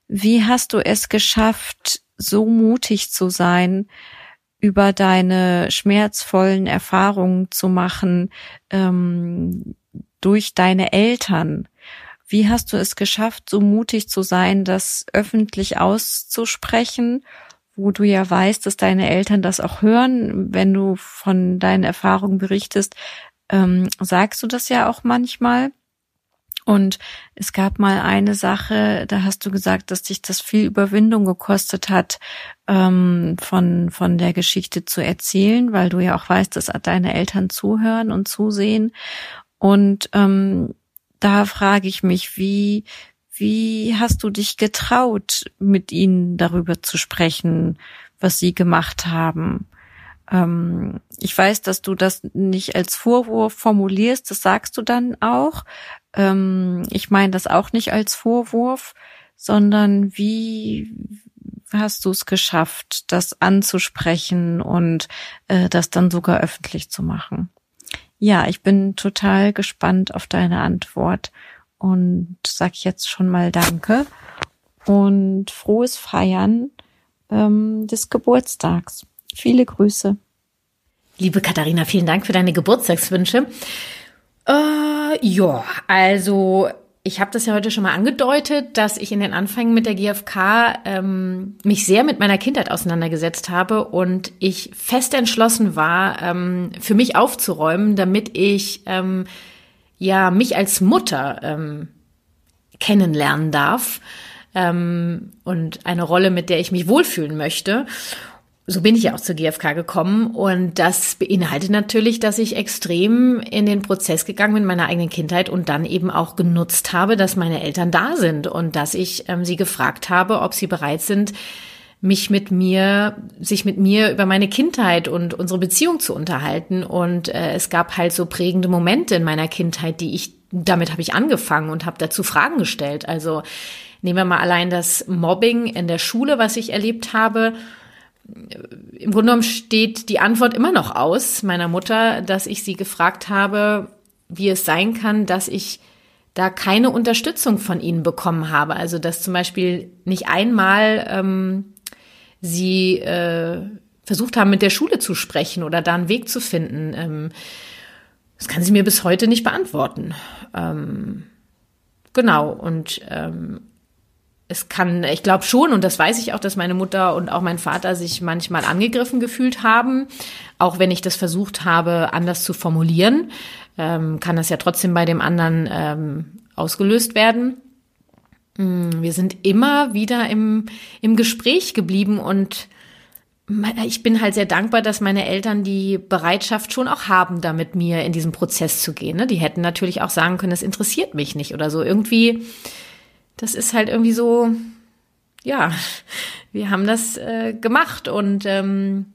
wie hast du es geschafft, so mutig zu sein, über deine schmerzvollen Erfahrungen zu machen ähm, durch deine Eltern? Wie hast du es geschafft, so mutig zu sein, das öffentlich auszusprechen, wo du ja weißt, dass deine Eltern das auch hören, wenn du von deinen Erfahrungen berichtest, ähm, sagst du das ja auch manchmal. Und es gab mal eine Sache, da hast du gesagt, dass dich das viel Überwindung gekostet hat, ähm, von, von der Geschichte zu erzählen, weil du ja auch weißt, dass deine Eltern zuhören und zusehen. Und ähm, da frage ich mich, wie, wie hast du dich getraut, mit ihnen darüber zu sprechen, was sie gemacht haben? Ähm, ich weiß, dass du das nicht als Vorwurf formulierst, das sagst du dann auch. Ähm, ich meine das auch nicht als Vorwurf, sondern wie hast du es geschafft, das anzusprechen und äh, das dann sogar öffentlich zu machen? Ja, ich bin total gespannt auf deine Antwort und sag jetzt schon mal Danke und frohes Feiern ähm, des Geburtstags. Viele Grüße. Liebe Katharina, vielen Dank für deine Geburtstagswünsche. Äh, ja, also ich habe das ja heute schon mal angedeutet, dass ich in den Anfängen mit der GfK ähm, mich sehr mit meiner Kindheit auseinandergesetzt habe und ich fest entschlossen war, ähm, für mich aufzuräumen, damit ich ähm, ja mich als Mutter ähm, kennenlernen darf ähm, und eine Rolle, mit der ich mich wohlfühlen möchte so bin ich ja auch zur GfK gekommen und das beinhaltet natürlich, dass ich extrem in den Prozess gegangen bin meiner eigenen Kindheit und dann eben auch genutzt habe, dass meine Eltern da sind und dass ich ähm, sie gefragt habe, ob sie bereit sind, mich mit mir, sich mit mir über meine Kindheit und unsere Beziehung zu unterhalten. Und äh, es gab halt so prägende Momente in meiner Kindheit, die ich, damit habe ich angefangen und habe dazu Fragen gestellt. Also nehmen wir mal allein das Mobbing in der Schule, was ich erlebt habe im Grunde genommen steht die Antwort immer noch aus meiner Mutter, dass ich sie gefragt habe, wie es sein kann, dass ich da keine Unterstützung von ihnen bekommen habe. Also dass zum Beispiel nicht einmal ähm, sie äh, versucht haben, mit der Schule zu sprechen oder da einen Weg zu finden. Ähm, das kann sie mir bis heute nicht beantworten. Ähm, genau, und ähm, es kann, ich glaube schon, und das weiß ich auch, dass meine Mutter und auch mein Vater sich manchmal angegriffen gefühlt haben, auch wenn ich das versucht habe, anders zu formulieren, ähm, kann das ja trotzdem bei dem anderen ähm, ausgelöst werden. Mm, wir sind immer wieder im, im Gespräch geblieben und ich bin halt sehr dankbar, dass meine Eltern die Bereitschaft schon auch haben, da mit mir in diesen Prozess zu gehen. Ne? Die hätten natürlich auch sagen können, das interessiert mich nicht oder so. Irgendwie, das ist halt irgendwie so, ja, wir haben das äh, gemacht und ähm,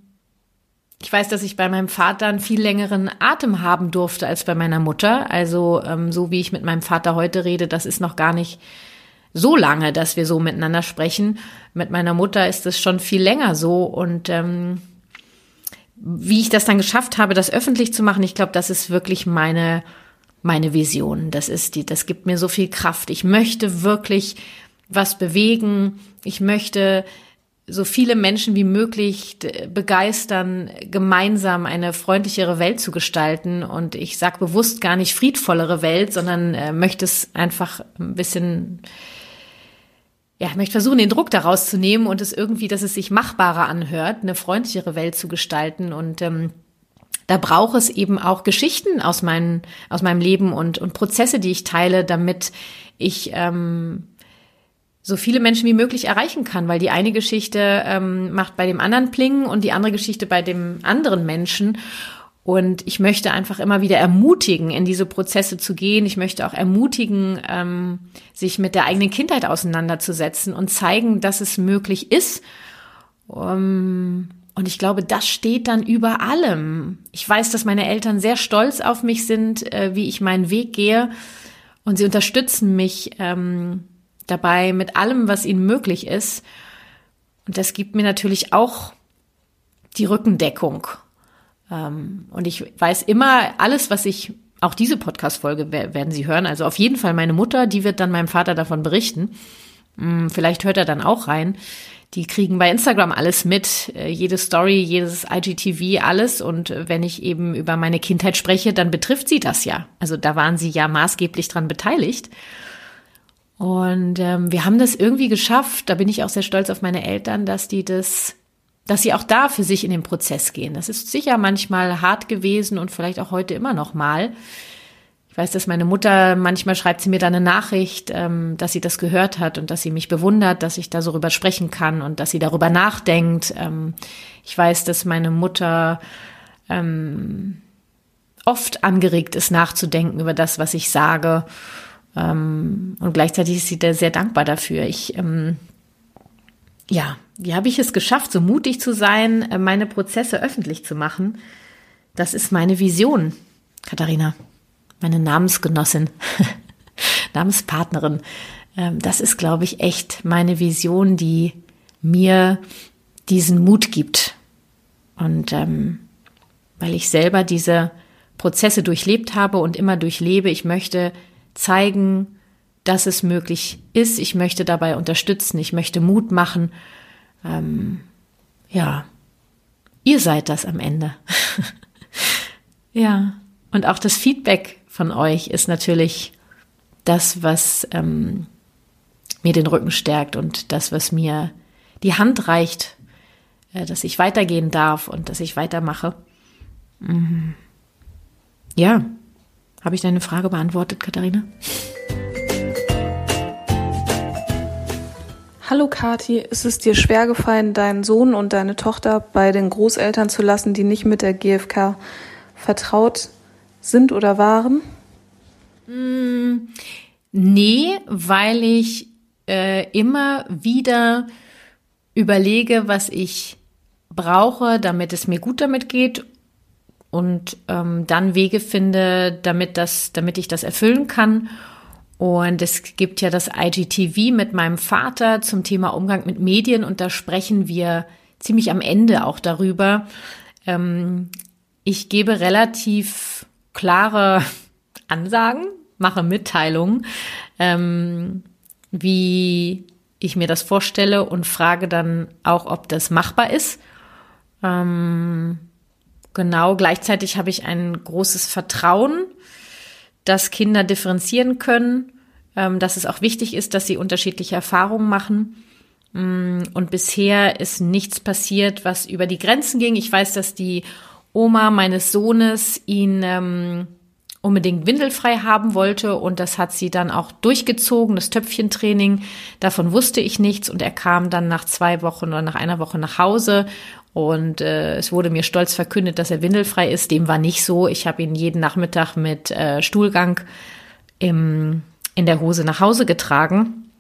ich weiß, dass ich bei meinem Vater einen viel längeren Atem haben durfte als bei meiner Mutter. Also ähm, so wie ich mit meinem Vater heute rede, das ist noch gar nicht so lange, dass wir so miteinander sprechen. Mit meiner Mutter ist es schon viel länger so und ähm, wie ich das dann geschafft habe, das öffentlich zu machen, ich glaube, das ist wirklich meine meine Vision. Das ist die, das gibt mir so viel Kraft. Ich möchte wirklich was bewegen. Ich möchte so viele Menschen wie möglich begeistern, gemeinsam eine freundlichere Welt zu gestalten. Und ich sage bewusst gar nicht friedvollere Welt, sondern äh, möchte es einfach ein bisschen ja, möchte versuchen, den Druck daraus zu nehmen und es irgendwie, dass es sich machbarer anhört, eine freundlichere Welt zu gestalten. Und ähm, da braucht es eben auch Geschichten aus, meinen, aus meinem Leben und, und Prozesse, die ich teile, damit ich ähm, so viele Menschen wie möglich erreichen kann, weil die eine Geschichte ähm, macht bei dem anderen Plingen und die andere Geschichte bei dem anderen Menschen. Und ich möchte einfach immer wieder ermutigen, in diese Prozesse zu gehen. Ich möchte auch ermutigen, ähm, sich mit der eigenen Kindheit auseinanderzusetzen und zeigen, dass es möglich ist. Um, und ich glaube, das steht dann über allem. Ich weiß, dass meine Eltern sehr stolz auf mich sind, äh, wie ich meinen Weg gehe. Und sie unterstützen mich ähm, dabei mit allem, was ihnen möglich ist. Und das gibt mir natürlich auch die Rückendeckung ähm, und ich weiß immer, alles, was ich, auch diese Podcast-Folge werden Sie hören, also auf jeden Fall meine Mutter, die wird dann meinem Vater davon berichten. Mm, vielleicht hört er dann auch rein. Die kriegen bei Instagram alles mit, äh, jede Story, jedes IGTV, alles. Und wenn ich eben über meine Kindheit spreche, dann betrifft sie das ja. Also da waren sie ja maßgeblich dran beteiligt. Und ähm, wir haben das irgendwie geschafft, da bin ich auch sehr stolz auf meine Eltern, dass die das dass sie auch da für sich in den Prozess gehen. Das ist sicher manchmal hart gewesen und vielleicht auch heute immer noch mal. Ich weiß, dass meine Mutter, manchmal schreibt sie mir dann eine Nachricht, ähm, dass sie das gehört hat und dass sie mich bewundert, dass ich da so rüber sprechen kann und dass sie darüber nachdenkt. Ähm, ich weiß, dass meine Mutter ähm, oft angeregt ist, nachzudenken über das, was ich sage. Ähm, und gleichzeitig ist sie da sehr dankbar dafür. Ich, ähm, ja, wie habe ich es geschafft, so mutig zu sein, äh, meine Prozesse öffentlich zu machen? Das ist meine Vision, Katharina, meine Namensgenossin, [laughs] Namenspartnerin. Ähm, das ist, glaube ich, echt meine Vision, die mir diesen Mut gibt. Und ähm, weil ich selber diese Prozesse durchlebt habe und immer durchlebe, ich möchte zeigen, dass es möglich ist. Ich möchte dabei unterstützen. Ich möchte Mut machen ähm, ja, ihr seid das am Ende. [laughs] ja, und auch das Feedback von euch ist natürlich das, was ähm, mir den Rücken stärkt und das, was mir die Hand reicht, äh, dass ich weitergehen darf und dass ich weitermache. Mhm. Ja, habe ich deine Frage beantwortet, Katharina? Hallo Kati, ist es dir schwer gefallen, deinen Sohn und deine Tochter bei den Großeltern zu lassen, die nicht mit der GfK vertraut sind oder waren? Mm, nee, weil ich äh, immer wieder überlege, was ich brauche, damit es mir gut damit geht und ähm, dann Wege finde, damit das, damit ich das erfüllen kann. Und es gibt ja das IGTV mit meinem Vater zum Thema Umgang mit Medien und da sprechen wir ziemlich am Ende auch darüber. Ähm, ich gebe relativ klare [laughs] Ansagen, mache Mitteilungen, ähm, wie ich mir das vorstelle und frage dann auch, ob das machbar ist. Ähm, genau, gleichzeitig habe ich ein großes Vertrauen, dass Kinder differenzieren können, ähm, dass es auch wichtig ist, dass sie unterschiedliche Erfahrungen machen. Mm, und bisher ist nichts passiert, was über die Grenzen ging. Ich weiß, dass die Oma meines Sohnes ihn ähm, unbedingt windelfrei haben wollte und das hat sie dann auch durchgezogen, das Töpfchentraining. Davon wusste ich nichts und er kam dann nach zwei Wochen oder nach einer Woche nach Hause und äh, es wurde mir stolz verkündet, dass er windelfrei ist. Dem war nicht so. Ich habe ihn jeden Nachmittag mit äh, Stuhlgang im, in der Hose nach Hause getragen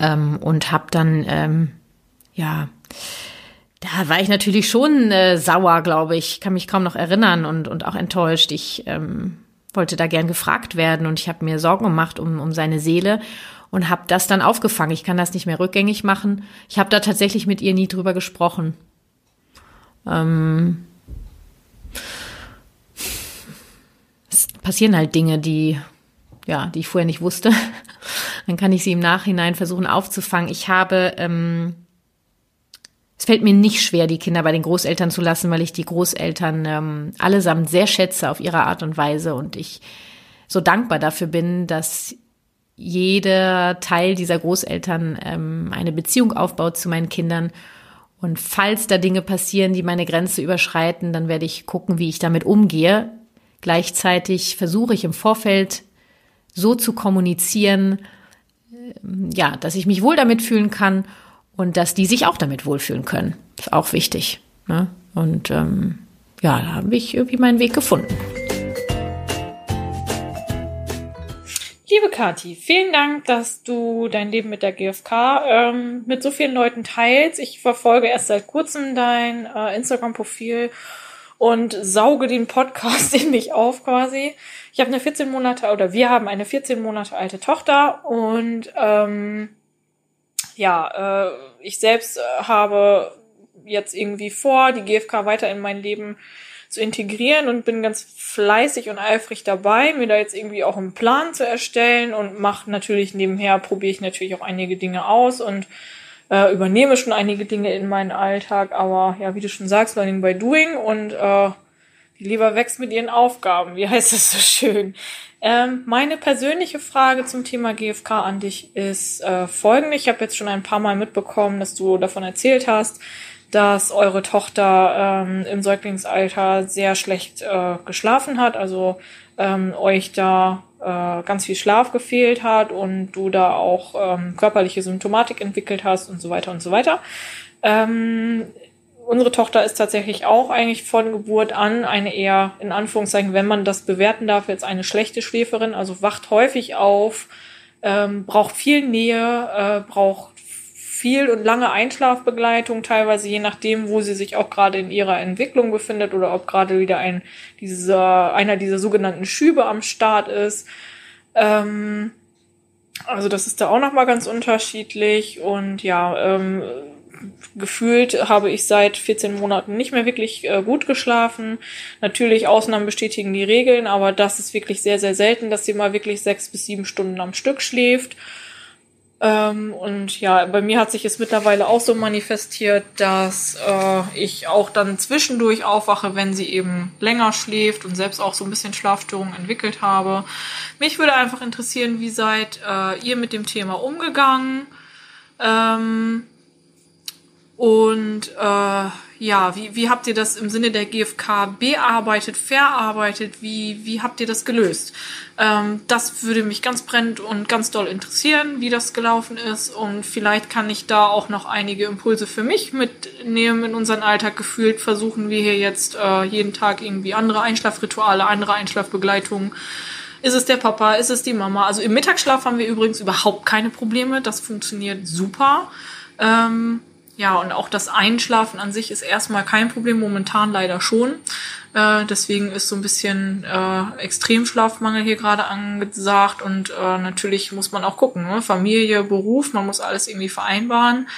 ähm, und habe dann, ähm, ja, da war ich natürlich schon äh, sauer, glaube ich. Kann mich kaum noch erinnern und, und auch enttäuscht. Ich ähm, wollte da gern gefragt werden und ich habe mir Sorgen gemacht um, um seine Seele und habe das dann aufgefangen. Ich kann das nicht mehr rückgängig machen. Ich habe da tatsächlich mit ihr nie drüber gesprochen. Ähm, es passieren halt Dinge, die ja, die ich vorher nicht wusste. [laughs] Dann kann ich sie im Nachhinein versuchen aufzufangen. Ich habe ähm, es fällt mir nicht schwer, die Kinder bei den Großeltern zu lassen, weil ich die Großeltern ähm, allesamt sehr schätze auf ihre Art und Weise und ich so dankbar dafür bin, dass jeder Teil dieser Großeltern ähm, eine Beziehung aufbaut zu meinen Kindern. Und falls da Dinge passieren, die meine Grenze überschreiten, dann werde ich gucken, wie ich damit umgehe. Gleichzeitig versuche ich im Vorfeld so zu kommunizieren, äh, ja, dass ich mich wohl damit fühlen kann und dass die sich auch damit wohlfühlen können. Ist auch wichtig. Ne? Und ähm, ja, da habe ich irgendwie meinen Weg gefunden. Liebe Kathi, vielen Dank, dass du dein Leben mit der GfK ähm, mit so vielen Leuten teilst. Ich verfolge erst seit kurzem dein äh, Instagram-Profil und sauge den Podcast [laughs] in mich auf quasi. Ich habe eine 14 Monate oder wir haben eine 14 Monate alte Tochter und ähm, ja, äh, ich selbst äh, habe jetzt irgendwie vor, die GfK weiter in mein Leben zu integrieren und bin ganz fleißig und eifrig dabei, mir da jetzt irgendwie auch einen Plan zu erstellen und mache natürlich nebenher, probiere ich natürlich auch einige Dinge aus und äh, übernehme schon einige Dinge in meinen Alltag, aber ja, wie du schon sagst, Learning by Doing und äh, die Leber wächst mit ihren Aufgaben. Wie heißt das so schön? Ähm, meine persönliche Frage zum Thema GFK an dich ist äh, folgende. Ich habe jetzt schon ein paar Mal mitbekommen, dass du davon erzählt hast, dass eure Tochter ähm, im Säuglingsalter sehr schlecht äh, geschlafen hat, also ähm, euch da äh, ganz viel Schlaf gefehlt hat und du da auch ähm, körperliche Symptomatik entwickelt hast und so weiter und so weiter. Ähm, unsere Tochter ist tatsächlich auch eigentlich von Geburt an eine eher, in Anführungszeichen, wenn man das bewerten darf, jetzt eine schlechte Schläferin, also wacht häufig auf, ähm, braucht viel Nähe, äh, braucht viel und lange Einschlafbegleitung, teilweise je nachdem, wo sie sich auch gerade in ihrer Entwicklung befindet oder ob gerade wieder ein dieser einer dieser sogenannten Schübe am Start ist. Ähm, also das ist da auch noch mal ganz unterschiedlich und ja, ähm, gefühlt habe ich seit 14 Monaten nicht mehr wirklich äh, gut geschlafen. Natürlich, Ausnahmen bestätigen die Regeln, aber das ist wirklich sehr, sehr selten, dass sie mal wirklich sechs bis sieben Stunden am Stück schläft. Ähm, und ja, bei mir hat sich es mittlerweile auch so manifestiert, dass äh, ich auch dann zwischendurch aufwache, wenn sie eben länger schläft und selbst auch so ein bisschen Schlafstörungen entwickelt habe. Mich würde einfach interessieren, wie seid äh, ihr mit dem Thema umgegangen? Ähm, und äh, ja, wie, wie habt ihr das im Sinne der GfK bearbeitet, verarbeitet? Wie, wie habt ihr das gelöst? Ähm, das würde mich ganz brennend und ganz doll interessieren, wie das gelaufen ist. Und vielleicht kann ich da auch noch einige Impulse für mich mitnehmen in unseren Alltag. Gefühlt versuchen wir hier jetzt äh, jeden Tag irgendwie andere Einschlafrituale, andere Einschlafbegleitungen. Ist es der Papa? Ist es die Mama? Also im Mittagsschlaf haben wir übrigens überhaupt keine Probleme. Das funktioniert super. Ähm, ja, und auch das Einschlafen an sich ist erstmal kein Problem, momentan leider schon. Äh, deswegen ist so ein bisschen äh, Extremschlafmangel hier gerade angesagt und äh, natürlich muss man auch gucken, ne? Familie, Beruf, man muss alles irgendwie vereinbaren.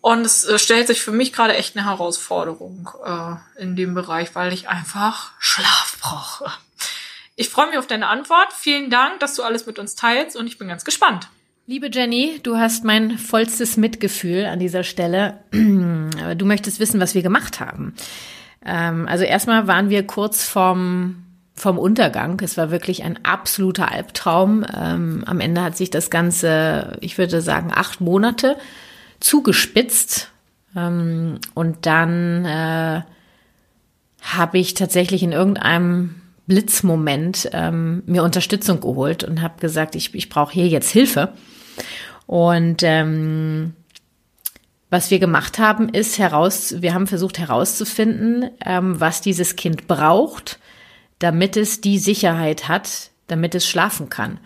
Und es äh, stellt sich für mich gerade echt eine Herausforderung äh, in dem Bereich, weil ich einfach Schlaf brauche. Ich freue mich auf deine Antwort. Vielen Dank, dass du alles mit uns teilst und ich bin ganz gespannt. Liebe Jenny, du hast mein vollstes Mitgefühl an dieser Stelle. [clears throat] Du möchtest wissen, was wir gemacht haben. Ähm, also erstmal waren wir kurz vorm vom Untergang. Es war wirklich ein absoluter Albtraum. Ähm, am Ende hat sich das Ganze, ich würde sagen, acht Monate zugespitzt. Ähm, und dann äh, habe ich tatsächlich in irgendeinem Blitzmoment ähm, mir Unterstützung geholt und habe gesagt, ich, ich brauche hier jetzt Hilfe. Und ähm, was wir gemacht haben, ist heraus, wir haben versucht herauszufinden, ähm, was dieses Kind braucht, damit es die Sicherheit hat, damit es schlafen kann.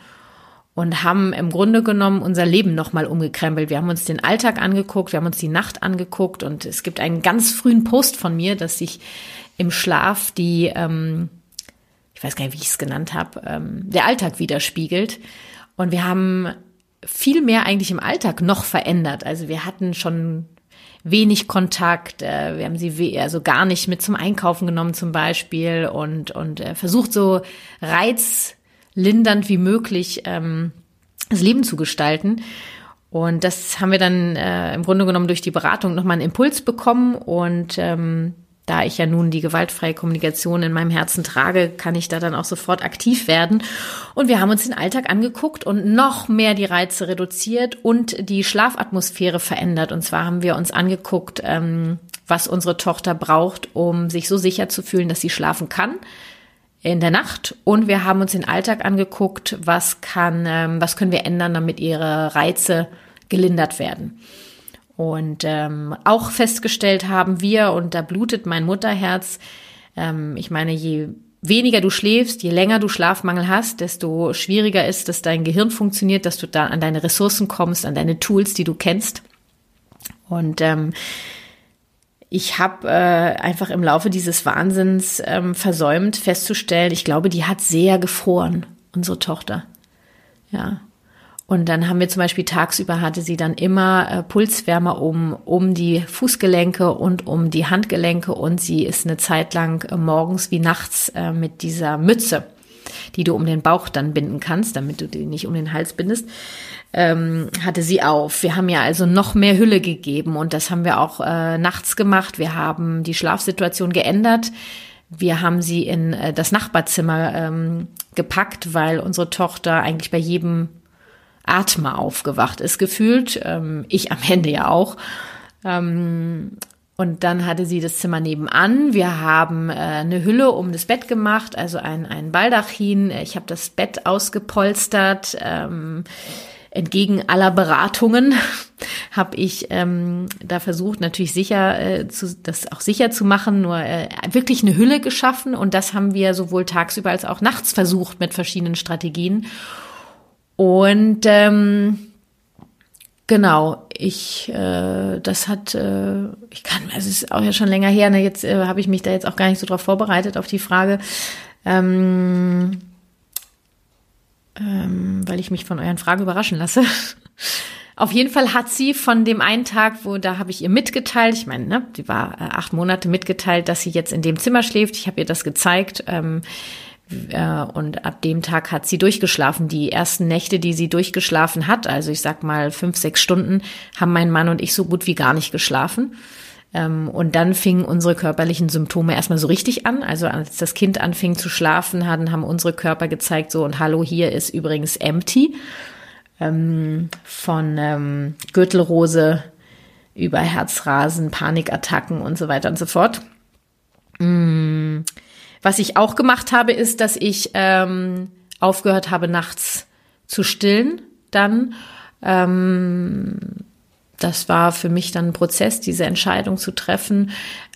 Und haben im Grunde genommen unser Leben nochmal umgekrempelt. Wir haben uns den Alltag angeguckt, wir haben uns die Nacht angeguckt und es gibt einen ganz frühen Post von mir, dass sich im Schlaf die, ähm, ich weiß gar nicht, wie ich es genannt habe, ähm, der Alltag widerspiegelt. Und wir haben viel mehr eigentlich im Alltag noch verändert. Also wir hatten schon wenig Kontakt. Äh, wir haben sie also gar nicht mit zum Einkaufen genommen zum Beispiel und, und äh, versucht so reizlindernd wie möglich ähm, das Leben zu gestalten. Und das haben wir dann äh, im Grunde genommen durch die Beratung nochmal einen Impuls bekommen und ähm, da ich ja nun die gewaltfreie Kommunikation in meinem Herzen trage, kann ich da dann auch sofort aktiv werden. Und wir haben uns den Alltag angeguckt und noch mehr die Reize reduziert und die Schlafatmosphäre verändert. Und zwar haben wir uns angeguckt, ähm, was unsere Tochter braucht, um sich so sicher zu fühlen, dass sie schlafen kann in der Nacht. Und wir haben uns den Alltag angeguckt, was kann, ähm, was können wir ändern, damit ihre Reize gelindert werden. Und ähm, auch festgestellt haben wir, und da blutet mein Mutterherz, ähm, ich meine, je weniger du schläfst, je länger du Schlafmangel hast, desto schwieriger ist, dass dein Gehirn funktioniert, dass du da an deine Ressourcen kommst, an deine Tools, die du kennst. Und ähm, ich habe äh, einfach im Laufe dieses Wahnsinns ähm, versäumt festzustellen, ich glaube, die hat sehr gefroren, unsere Tochter. Ja, und dann haben wir zum Beispiel tagsüber hatte sie dann immer äh, Pulswärmer um, um die Fußgelenke und um die Handgelenke und sie ist eine Zeit lang äh, morgens wie nachts äh, mit dieser Mütze, die du um den Bauch dann binden kannst, damit du die nicht um den Hals bindest, ähm, hatte sie auf. Wir haben ja also noch mehr Hülle gegeben und das haben wir auch äh, nachts gemacht. Wir haben die Schlafsituation geändert. Wir haben sie in äh, das Nachbarzimmer ähm, gepackt, weil unsere Tochter eigentlich bei jedem Atma aufgewacht ist gefühlt. Ähm, ich am Ende ja auch. Ähm, und dann hatte sie das Zimmer nebenan. Wir haben äh, eine Hülle um das Bett gemacht, also ein, ein Baldachin. Ich habe das Bett ausgepolstert. Ähm, entgegen aller Beratungen [laughs] habe ich ähm, da versucht, natürlich sicher, äh, zu, das auch sicher zu machen, nur äh, wirklich eine Hülle geschaffen. Und das haben wir sowohl tagsüber als auch nachts versucht mit verschiedenen Strategien. Und ähm, genau, ich, äh, das hat, äh, ich kann, es ist auch ja schon länger her, ne, jetzt äh, habe ich mich da jetzt auch gar nicht so drauf vorbereitet auf die Frage. Ähm, ähm, weil ich mich von euren Fragen überraschen lasse. [laughs] Auf jeden Fall hat sie von dem einen Tag, wo da habe ich ihr mitgeteilt, ich meine, ne, die war äh, acht Monate mitgeteilt, dass sie jetzt in dem Zimmer schläft. Ich habe ihr das gezeigt. Ähm, äh, und ab dem Tag hat sie durchgeschlafen. Die ersten Nächte, die sie durchgeschlafen hat, also ich sag mal fünf, sechs Stunden, haben mein Mann und ich so gut wie gar nicht geschlafen. Ähm, und dann fingen unsere körperlichen Symptome erstmal so richtig an. Also als das Kind anfing zu schlafen, haben, haben unsere Körper gezeigt, so und hallo, hier ist übrigens empty. Ähm, von ähm, Gürtelrose über Herzrasen, Panikattacken und so weiter und so fort. Was ich auch gemacht habe, ist, dass ich ähm, aufgehört habe, nachts zu stillen. Dann, ähm, das war für mich dann ein Prozess, diese Entscheidung zu treffen.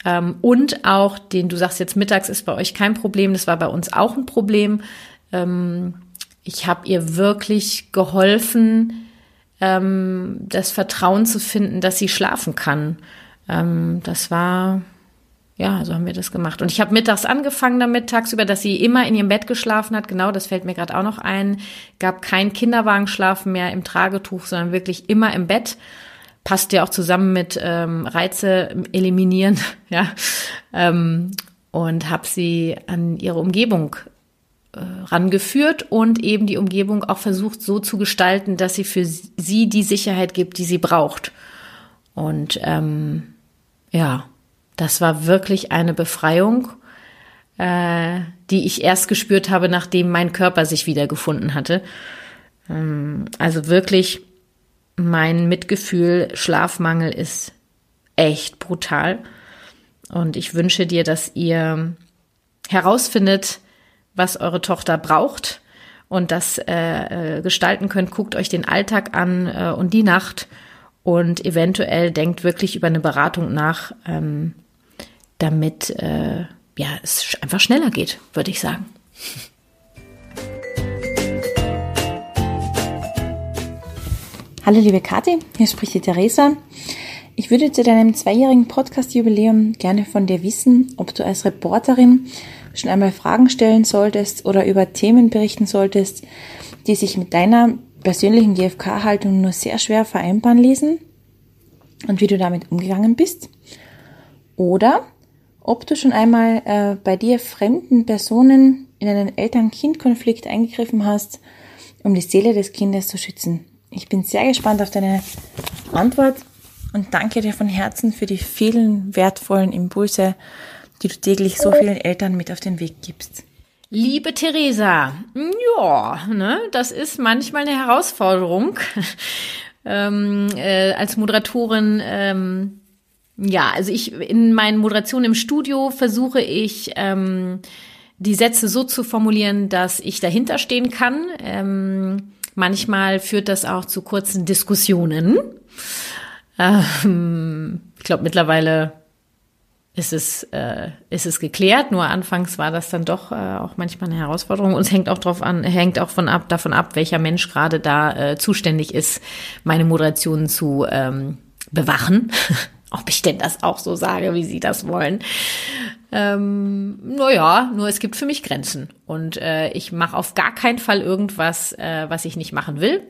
Ähm, und auch, den du sagst jetzt mittags ist bei euch kein Problem, das war bei uns auch ein Problem. Ähm, ich habe ihr wirklich geholfen, ähm, das Vertrauen zu finden, dass sie schlafen kann. Ähm, das war ja, so haben wir das gemacht. Und ich habe mittags angefangen damit, tagsüber, dass sie immer in ihrem Bett geschlafen hat. Genau, das fällt mir gerade auch noch ein. Gab kein Kinderwagenschlafen mehr im Tragetuch, sondern wirklich immer im Bett. Passt ja auch zusammen mit ähm, Reize eliminieren, [laughs] ja. Ähm, und habe sie an ihre Umgebung äh, rangeführt und eben die Umgebung auch versucht so zu gestalten, dass sie für sie die Sicherheit gibt, die sie braucht. Und ähm, ja, das war wirklich eine Befreiung, äh, die ich erst gespürt habe, nachdem mein Körper sich wiedergefunden hatte. Ähm, also wirklich mein Mitgefühl, Schlafmangel ist echt brutal. Und ich wünsche dir, dass ihr herausfindet, was eure Tochter braucht und das äh, äh, gestalten könnt. Guckt euch den Alltag an äh, und die Nacht und eventuell denkt wirklich über eine Beratung nach, ähm, damit äh, ja es einfach schneller geht, würde ich sagen. [laughs] Hallo liebe Kathi, hier spricht die Theresa. Ich würde zu deinem zweijährigen Podcast-Jubiläum gerne von dir wissen, ob du als Reporterin schon einmal Fragen stellen solltest oder über Themen berichten solltest, die sich mit deiner persönlichen GFK-Haltung nur sehr schwer vereinbaren ließen und wie du damit umgegangen bist. Oder ob du schon einmal äh, bei dir fremden Personen in einen Eltern-Kind-Konflikt eingegriffen hast, um die Seele des Kindes zu schützen. Ich bin sehr gespannt auf deine Antwort und danke dir von Herzen für die vielen wertvollen Impulse, die du täglich so vielen Eltern mit auf den Weg gibst. Liebe Theresa, ja, ne, das ist manchmal eine Herausforderung. [laughs] ähm, äh, als Moderatorin, ähm, ja, also ich in meinen Moderationen im Studio versuche ich ähm, die Sätze so zu formulieren, dass ich dahinter stehen kann. Ähm, Manchmal führt das auch zu kurzen Diskussionen. Ähm, ich glaube, mittlerweile ist es, äh, ist es geklärt. Nur anfangs war das dann doch äh, auch manchmal eine Herausforderung. Und es hängt auch drauf an, hängt auch von ab, davon ab, welcher Mensch gerade da äh, zuständig ist, meine Moderationen zu ähm, bewachen. [laughs] Ob ich denn das auch so sage, wie Sie das wollen. Ähm, naja, nur es gibt für mich Grenzen. Und äh, ich mache auf gar keinen Fall irgendwas, äh, was ich nicht machen will.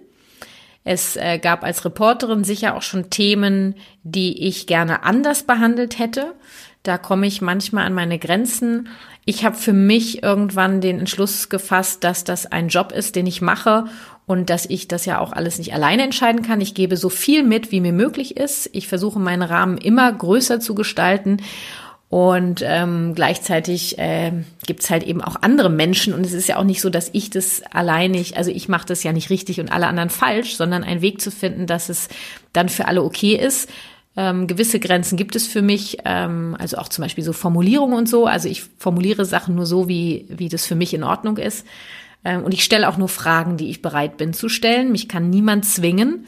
Es äh, gab als Reporterin sicher auch schon Themen, die ich gerne anders behandelt hätte. Da komme ich manchmal an meine Grenzen. Ich habe für mich irgendwann den Entschluss gefasst, dass das ein Job ist, den ich mache und dass ich das ja auch alles nicht alleine entscheiden kann. Ich gebe so viel mit, wie mir möglich ist. Ich versuche meinen Rahmen immer größer zu gestalten und ähm, gleichzeitig äh, gibt halt eben auch andere Menschen. Und es ist ja auch nicht so, dass ich das alleinig, also ich mache das ja nicht richtig und alle anderen falsch, sondern einen Weg zu finden, dass es dann für alle okay ist. Ähm, gewisse Grenzen gibt es für mich, ähm, also auch zum Beispiel so Formulierungen und so. Also ich formuliere Sachen nur so, wie, wie das für mich in Ordnung ist. Ähm, und ich stelle auch nur Fragen, die ich bereit bin zu stellen. Mich kann niemand zwingen.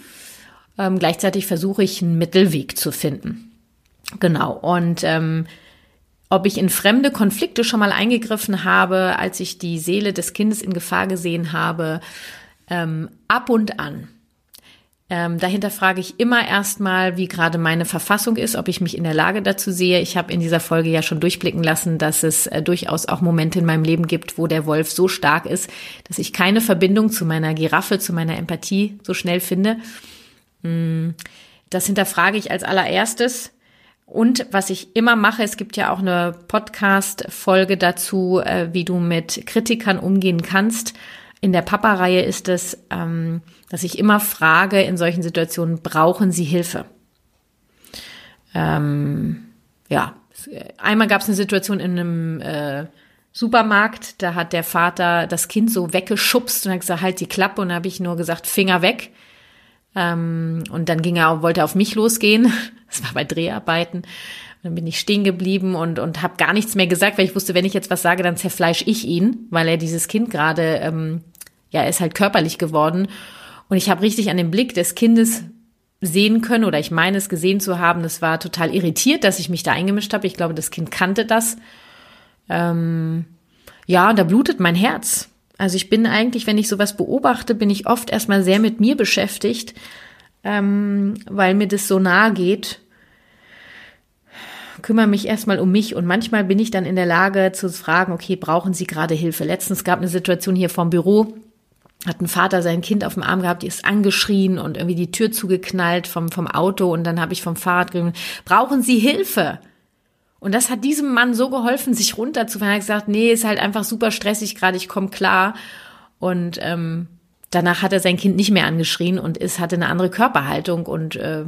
Ähm, gleichzeitig versuche ich einen Mittelweg zu finden. Genau. Und ähm, ob ich in fremde Konflikte schon mal eingegriffen habe, als ich die Seele des Kindes in Gefahr gesehen habe, ähm, ab und an. Ähm, dahinter frage ich immer erstmal, wie gerade meine Verfassung ist, ob ich mich in der Lage dazu sehe. Ich habe in dieser Folge ja schon durchblicken lassen, dass es äh, durchaus auch Momente in meinem Leben gibt, wo der Wolf so stark ist, dass ich keine Verbindung zu meiner Giraffe, zu meiner Empathie so schnell finde. Mm, das hinterfrage ich als allererstes. Und was ich immer mache, es gibt ja auch eine Podcast-Folge dazu, äh, wie du mit Kritikern umgehen kannst. In der Papa-Reihe ist es, ähm, dass ich immer frage in solchen Situationen, brauchen Sie Hilfe? Ähm, ja, einmal gab es eine Situation in einem äh, Supermarkt, da hat der Vater das Kind so weggeschubst und hat gesagt, halt die Klappe und habe ich nur gesagt, Finger weg. Ähm, und dann ging er, wollte er auf mich losgehen. [laughs] Das war bei Dreharbeiten. Dann bin ich stehen geblieben und, und habe gar nichts mehr gesagt, weil ich wusste, wenn ich jetzt was sage, dann zerfleisch ich ihn, weil er dieses Kind gerade, ähm, ja, ist halt körperlich geworden. Und ich habe richtig an dem Blick des Kindes sehen können oder ich meine es gesehen zu haben. Das war total irritiert, dass ich mich da eingemischt habe. Ich glaube, das Kind kannte das. Ähm, ja, da blutet mein Herz. Also ich bin eigentlich, wenn ich sowas beobachte, bin ich oft erstmal sehr mit mir beschäftigt, ähm, weil mir das so nahe geht. Kümmere mich erstmal um mich und manchmal bin ich dann in der Lage zu fragen, okay, brauchen Sie gerade Hilfe? Letztens gab eine Situation hier vom Büro, hat ein Vater sein Kind auf dem Arm gehabt, die ist angeschrien und irgendwie die Tür zugeknallt vom, vom Auto und dann habe ich vom Fahrrad gesagt, brauchen Sie Hilfe? Und das hat diesem Mann so geholfen, sich runterzufahren. Er hat gesagt, nee, ist halt einfach super stressig gerade, ich komme klar. Und ähm, danach hat er sein Kind nicht mehr angeschrien und ist hatte eine andere Körperhaltung und äh,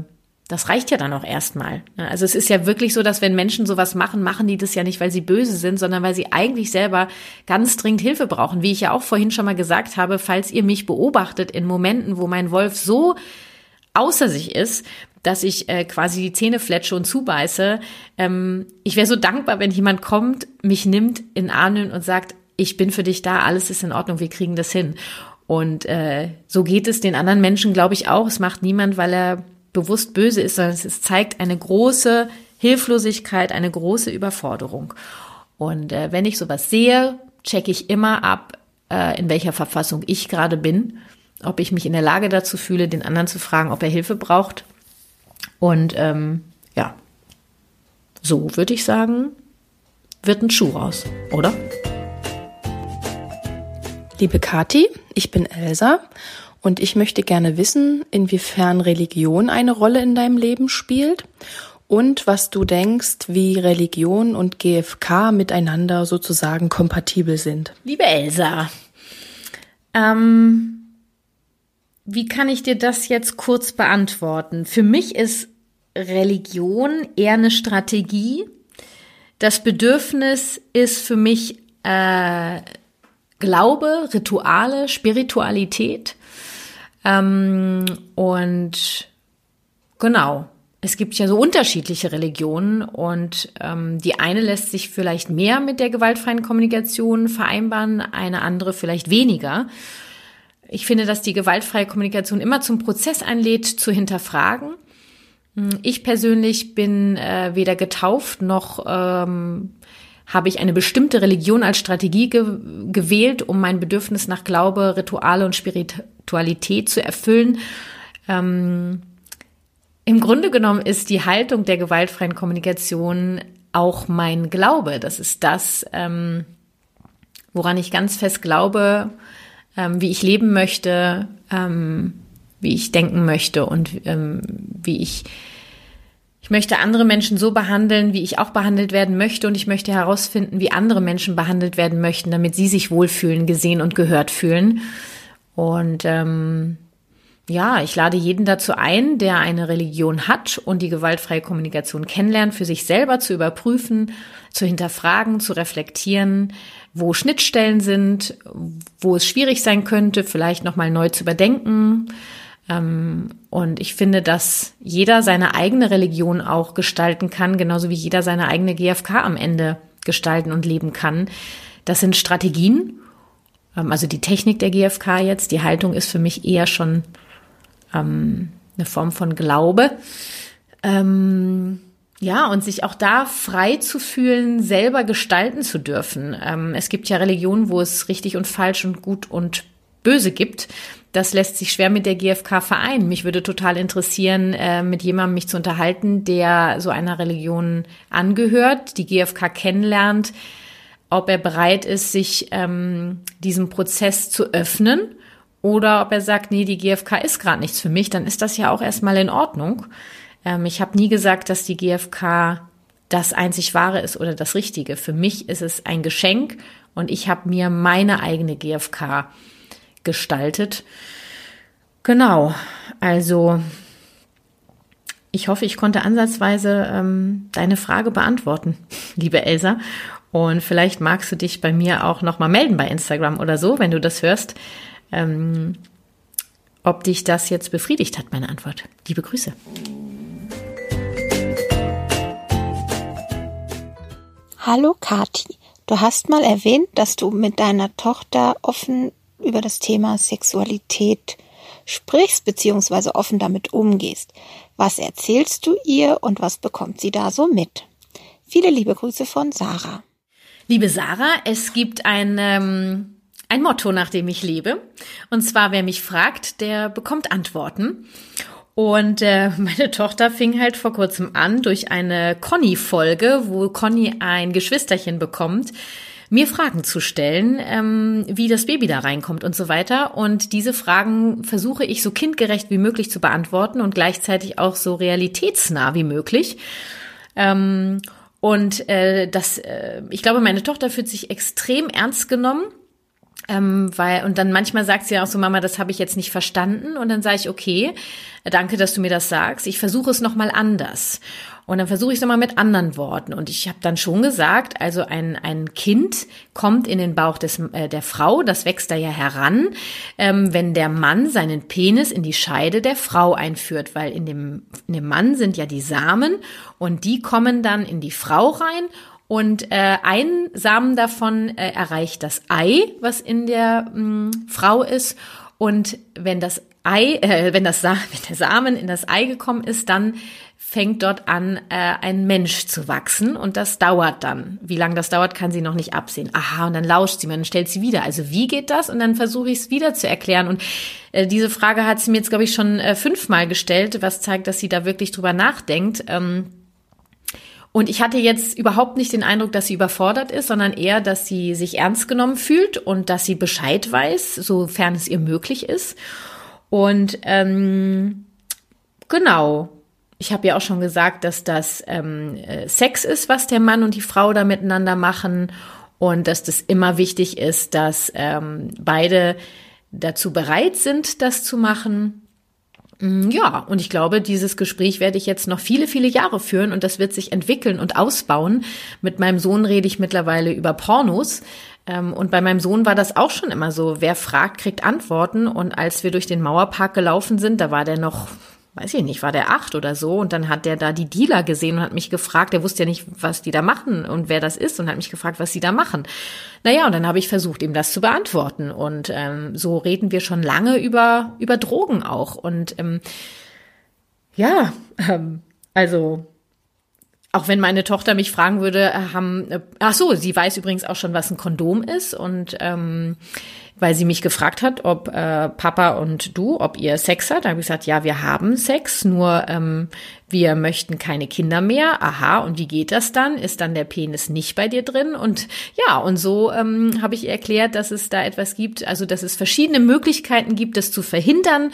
das reicht ja dann auch erstmal. Also es ist ja wirklich so, dass wenn Menschen sowas machen, machen die das ja nicht, weil sie böse sind, sondern weil sie eigentlich selber ganz dringend Hilfe brauchen. Wie ich ja auch vorhin schon mal gesagt habe, falls ihr mich beobachtet in Momenten, wo mein Wolf so außer sich ist, dass ich äh, quasi die Zähne fletsche und zubeiße. Ähm, ich wäre so dankbar, wenn jemand kommt, mich nimmt in Armen und sagt, ich bin für dich da, alles ist in Ordnung, wir kriegen das hin. Und äh, so geht es den anderen Menschen, glaube ich, auch. Es macht niemand, weil er bewusst böse ist, sondern es zeigt eine große Hilflosigkeit, eine große Überforderung. Und äh, wenn ich sowas sehe, checke ich immer ab, äh, in welcher Verfassung ich gerade bin, ob ich mich in der Lage dazu fühle, den anderen zu fragen, ob er Hilfe braucht. Und ähm, ja, so würde ich sagen, wird ein Schuh raus, oder? Liebe Kati, ich bin Elsa und ich möchte gerne wissen, inwiefern Religion eine Rolle in deinem Leben spielt und was du denkst, wie Religion und GFK miteinander sozusagen kompatibel sind. Liebe Elsa, ähm, wie kann ich dir das jetzt kurz beantworten? Für mich ist Religion eher eine Strategie. Das Bedürfnis ist für mich äh, Glaube, Rituale, Spiritualität. Ähm, und genau, es gibt ja so unterschiedliche Religionen und ähm, die eine lässt sich vielleicht mehr mit der gewaltfreien Kommunikation vereinbaren, eine andere vielleicht weniger. Ich finde, dass die gewaltfreie Kommunikation immer zum Prozess einlädt, zu hinterfragen. Ich persönlich bin äh, weder getauft noch ähm, habe ich eine bestimmte Religion als Strategie ge gewählt, um mein Bedürfnis nach Glaube, Rituale und Spiritualität zu erfüllen. Ähm, Im Grunde genommen ist die Haltung der gewaltfreien Kommunikation auch mein Glaube. Das ist das, ähm, woran ich ganz fest glaube, ähm, wie ich leben möchte, ähm, wie ich denken möchte und ähm, wie ich ich möchte andere Menschen so behandeln, wie ich auch behandelt werden möchte und ich möchte herausfinden, wie andere Menschen behandelt werden möchten, damit sie sich wohlfühlen, gesehen und gehört fühlen. Und ähm, ja, ich lade jeden dazu ein, der eine Religion hat und die gewaltfreie Kommunikation kennenlernt, für sich selber zu überprüfen, zu hinterfragen, zu reflektieren, wo Schnittstellen sind, wo es schwierig sein könnte, vielleicht nochmal neu zu überdenken ähm, und ich finde, dass jeder seine eigene Religion auch gestalten kann, genauso wie jeder seine eigene GfK am Ende gestalten und leben kann. Das sind Strategien, also die Technik der GfK jetzt. Die Haltung ist für mich eher schon ähm, eine Form von Glaube. ja, und sich auch da frei zu fühlen, selber gestalten zu dürfen. es gibt ja Religionen, wo es richtig und falsch und gut und böse gibt das lässt sich schwer mit der GfK vereinen. Mich würde total interessieren, äh, mit jemandem mich zu unterhalten, der so einer Religion angehört, die GfK kennenlernt, ob er bereit ist, sich ähm, diesem Prozess zu öffnen oder ob er sagt, nee, die GfK ist gerade nichts für mich, dann ist das ja auch erstmal in Ordnung. Ähm, ich habe nie gesagt, dass die GfK das einzig wahre ist oder das Richtige. Für mich ist es ein Geschenk und ich habe mir meine eigene GfK gestaltet. Genau, also ich hoffe, ich konnte ansatzweise ähm, deine Frage beantworten, [laughs] liebe Elsa. Und vielleicht magst du dich bei mir auch nochmal melden bei Instagram oder so, wenn du das hörst, ähm, ob dich das jetzt befriedigt hat, meine Antwort. Liebe Grüße. Hallo Kati, du hast mal erwähnt, dass du mit deiner Tochter offen über das Thema Sexualität sprichst beziehungsweise offen damit umgehst. Was erzählst du ihr und was bekommt sie da so mit? Viele liebe Grüße von Sarah. Liebe Sarah, es gibt ein, ähm, ein Motto, nach dem ich lebe. Und zwar, wer mich fragt, der bekommt Antworten. Und äh, [laughs] meine Tochter fing halt vor kurzem an durch eine Conny-Folge, wo Conny ein Geschwisterchen bekommt, mir Fragen zu stellen, ähm, wie das Baby da reinkommt und so weiter. Und diese Fragen versuche ich so kindgerecht wie möglich zu beantworten und gleichzeitig auch so realitätsnah wie möglich. Ähm, und äh, das, äh, ich glaube, meine Tochter fühlt sich extrem ernst genommen Ähm, weil, und dann manchmal sagt sie auch so, Mama, das habe ich jetzt nicht verstanden. Und dann sage ich, okay, danke, dass du mir das sagst. Ich versuche es nochmal anders. Und dann versuche ich es nochmal mit anderen Worten. Und ich habe dann schon gesagt, also ein, ein Kind kommt in den Bauch des, äh, der Frau, das wächst da ja heran, ähm, wenn der Mann seinen Penis in die Scheide der Frau einführt, weil in dem, in dem Mann sind ja die Samen und die kommen dann in die Frau rein und äh, ein Samen davon äh, erreicht das Ei, was in der mh, mm, Frau ist. Und wenn das Ei, äh, wenn das Sa [laughs] wenn der Samen in das Ei gekommen ist, dann fängt dort an, äh, ein Mensch zu wachsen und das dauert dann. Wie lange das dauert, kann sie noch nicht absehen. Aha, und dann lauscht sie mir, dann stellt sie wieder. Also wie geht das? Und dann versuche ich es wieder zu erklären. Und äh, diese Frage hat sie mir jetzt, glaube ich, schon äh, fünfmal gestellt, was zeigt, dass sie da wirklich drüber nachdenkt. Ähm, und ich hatte jetzt überhaupt nicht den Eindruck, dass sie überfordert ist, sondern eher, dass sie sich ernst genommen fühlt und dass sie Bescheid weiß, sofern es ihr möglich ist. Und ähm, genau, ich habe ja auch schon gesagt, dass das ähm, äh, Sex ist, was der Mann und die Frau da miteinander machen und dass das immer wichtig ist, dass ähm, beide dazu bereit sind, das zu machen. Mm, ja, und ich glaube, dieses Gespräch werde ich jetzt noch viele, viele Jahre führen und das wird sich entwickeln und ausbauen. Mit meinem Sohn rede ich mittlerweile über Pornos. Ähm, und bei meinem Sohn war das auch schon immer so. Wer fragt, kriegt Antworten. Und als wir durch den Mauerpark gelaufen sind, da war der noch weiß ich nicht, war der acht oder so und dann hat der da die Dealer gesehen und hat mich gefragt, der wusste ja nicht, was die da machen und wer das ist und hat mich gefragt, was sie da machen. Naja, und dann habe ich versucht, ihm das zu beantworten und ähm, so reden wir schon lange über, über Drogen auch und ähm, ja, ähm, also auch wenn meine Tochter mich fragen würde, äh, haben, äh, ach so, sie weiß übrigens auch schon, was ein Kondom ist und ähm, weil sie mich gefragt hat, ob äh, Papa und du, ob ihr Sex hat. Da habe ich gesagt, ja, wir haben Sex, nur ähm, wir möchten keine Kinder mehr. Aha, und wie geht das dann? Ist dann der Penis nicht bei dir drin? Und ja, und so ähm, habe ich erklärt, dass es da etwas gibt, also dass es verschiedene Möglichkeiten gibt, das zu verhindern.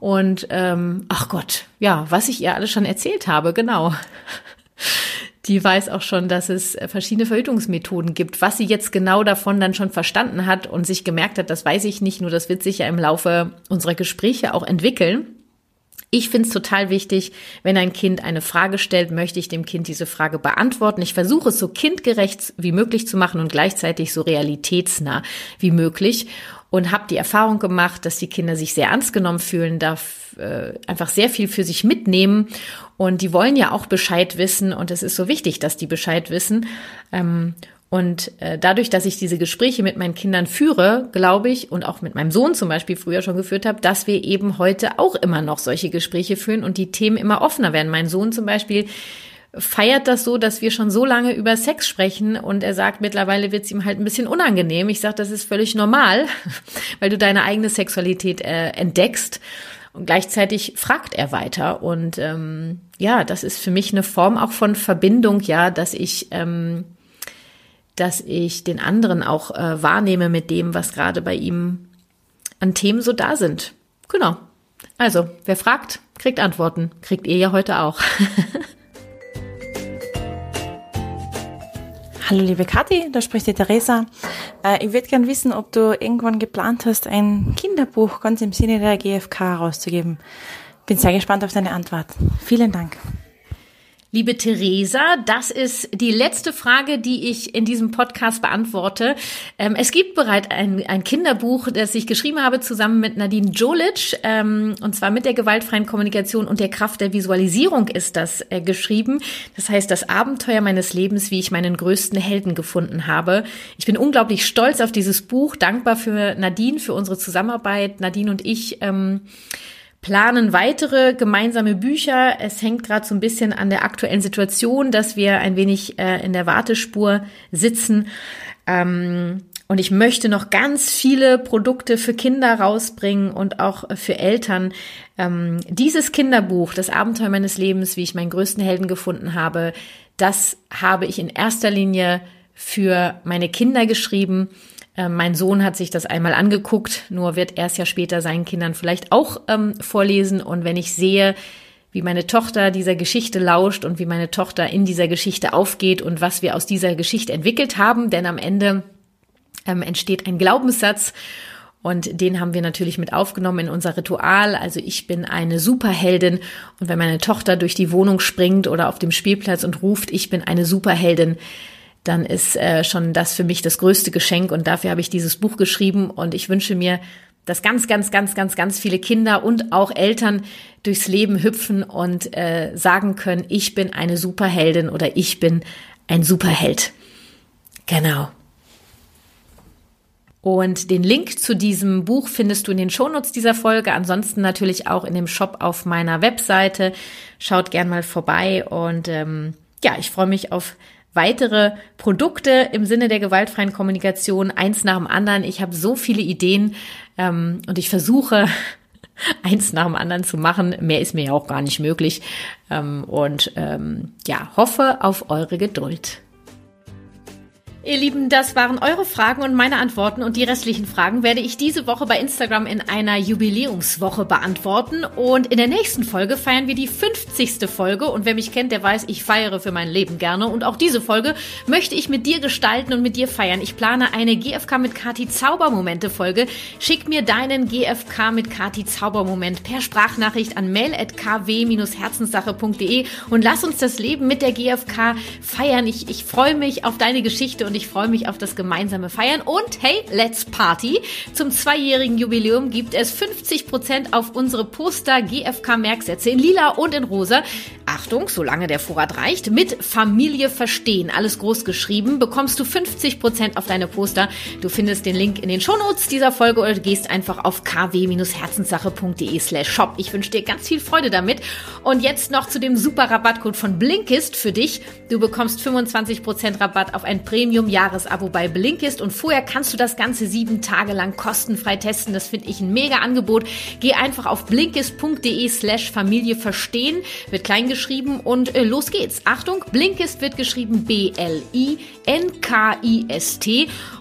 Und ähm, ach Gott, ja, was ich ihr alles schon erzählt habe, genau die weiß auch schon, dass es äh, verschiedene Verhütungsmethoden gibt. Was sie jetzt genau davon dann schon verstanden hat und sich gemerkt hat, das weiß ich nicht, nur das wird sich ja im Laufe unserer Gespräche auch entwickeln. Ich finde es total wichtig, wenn ein Kind eine Frage stellt, möchte ich dem Kind diese Frage beantworten. Ich versuche es so kindgerecht wie möglich zu machen und gleichzeitig so realitätsnah wie möglich und habe die Erfahrung gemacht, dass die Kinder sich sehr ernst genommen fühlen, darf äh, einfach sehr viel für sich mitnehmen und die wollen ja auch Bescheid wissen und es ist so wichtig, dass die Bescheid wissen. Ähm, und äh, dadurch, dass ich diese Gespräche mit meinen Kindern führe, glaube ich, und auch mit meinem Sohn zum Beispiel früher schon geführt habe, dass wir eben heute auch immer noch solche Gespräche führen und die Themen immer offener werden. Mein Sohn zum Beispiel feiert das so, dass wir schon so lange über Sex sprechen und er sagt, mittlerweile wird es ihm halt ein bisschen unangenehm. Ich sage, das ist völlig normal, [laughs] weil du deine eigene Sexualität äh, entdeckst. Und gleichzeitig fragt er weiter. Und ähm, ja, das ist für mich eine Form auch von Verbindung, ja, dass ich, ähm, dass ich den anderen auch äh, wahrnehme mit dem, was gerade bei ihm an Themen so da sind. Genau. Also, wer fragt, kriegt Antworten. Kriegt ihr ja heute auch. [laughs] Hallo liebe Kathi, da spricht die Theresa. Äh, ich würde gern wissen, ob du irgendwann geplant hast, ein Kinderbuch ganz im Sinne der GfK rauszugeben. Bin sehr gespannt auf deine Antwort. Vielen Dank. Liebe Theresa, das ist die letzte Frage, die ich in diesem Podcast beantworte. Ähm, es gibt bereits ein, ein, Kinderbuch, das ich geschrieben habe zusammen mit Nadine Jolic, ähm, und zwar mit der gewaltfreien Kommunikation und der Kraft der Visualisierung ist das äh, geschrieben. Das heißt, das Abenteuer meines Lebens, wie ich meinen größten Helden gefunden habe. Ich bin unglaublich stolz auf dieses Buch, dankbar für Nadine, für unsere Zusammenarbeit. Nadine und ich ähm, planen weitere gemeinsame Bücher. Es hängt gerade so ein bisschen an der aktuellen Situation, dass wir ein wenig äh, in der Wartespur sitzen. Ähm, und ich möchte noch ganz viele Produkte für Kinder rausbringen und auch für Eltern. Ähm, dieses Kinderbuch, das Abenteuer meines Lebens, wie ich meinen größten Helden gefunden habe, das habe ich in erster Linie für meine Kinder geschrieben ähm, mein Sohn hat sich das einmal angeguckt, nur wird er es ja später seinen Kindern vielleicht auch ähm, vorlesen. Und wenn ich sehe, wie meine Tochter dieser Geschichte lauscht und wie meine Tochter in dieser Geschichte aufgeht und was wir aus dieser Geschichte entwickelt haben, denn am Ende ähm, entsteht ein Glaubenssatz und den haben wir natürlich mit aufgenommen in unser Ritual. Also ich bin eine Superheldin. Und wenn meine Tochter durch die Wohnung springt oder auf dem Spielplatz und ruft, ich bin eine Superheldin, dann ist äh, schon das für mich das größte Geschenk. Und dafür habe ich dieses Buch geschrieben. Und ich wünsche mir, dass ganz, ganz, ganz, ganz, ganz viele Kinder und auch Eltern durchs Leben hüpfen und äh, sagen können, ich bin eine Superheldin oder ich bin ein Superheld. Genau. Und den Link zu diesem Buch findest du in den Shownotes dieser Folge. Ansonsten natürlich auch in dem Shop auf meiner Webseite. Schaut gern mal vorbei. Und ähm, ja, ich freue mich auf weitere Produkte im Sinne der gewaltfreien Kommunikation, eins nach dem anderen. Ich habe so viele Ideen ähm, und ich versuche [laughs] eins nach dem anderen zu machen. Mehr ist mir ja auch gar nicht möglich. Ähm, und ähm, ja, hoffe auf eure Geduld. Ihr Lieben, das waren eure Fragen und meine Antworten und die restlichen Fragen werde ich diese Woche bei Instagram in einer Jubiläumswoche beantworten und in der nächsten Folge feiern wir die 50. Folge und wer mich kennt, der weiß, ich feiere für mein Leben gerne und auch diese Folge möchte ich mit dir gestalten und mit dir feiern. Ich plane eine GFK mit Kati Zaubermomente Folge. Schick mir deinen GFK mit Kati Zaubermoment per Sprachnachricht an mail@kw-herzenssache.de und lass uns das Leben mit der GFK feiern. Ich, ich freue mich auf deine Geschichte und ich freue mich auf das gemeinsame Feiern. Und hey, let's party! Zum zweijährigen Jubiläum gibt es 50% auf unsere Poster GFK Merksätze in lila und in rosa. Achtung, solange der Vorrat reicht, mit Familie verstehen, alles groß geschrieben, bekommst du 50% auf deine Poster. Du findest den Link in den Shownotes dieser Folge oder gehst einfach auf kw-herzenssache.de slash shop. Ich wünsche dir ganz viel Freude damit. Und jetzt noch zu dem super Rabattcode von Blinkist für dich. Du bekommst 25% Rabatt auf ein Premium-Jahresabo bei Blinkist und vorher kannst du das Ganze sieben Tage lang kostenfrei testen. Das finde ich ein mega Angebot. Geh einfach auf blinkist.de slash Familie verstehen, wird klein geschrieben und äh, los geht's. Achtung, Blinkist wird geschrieben. B-L-I-N-K-I-S-T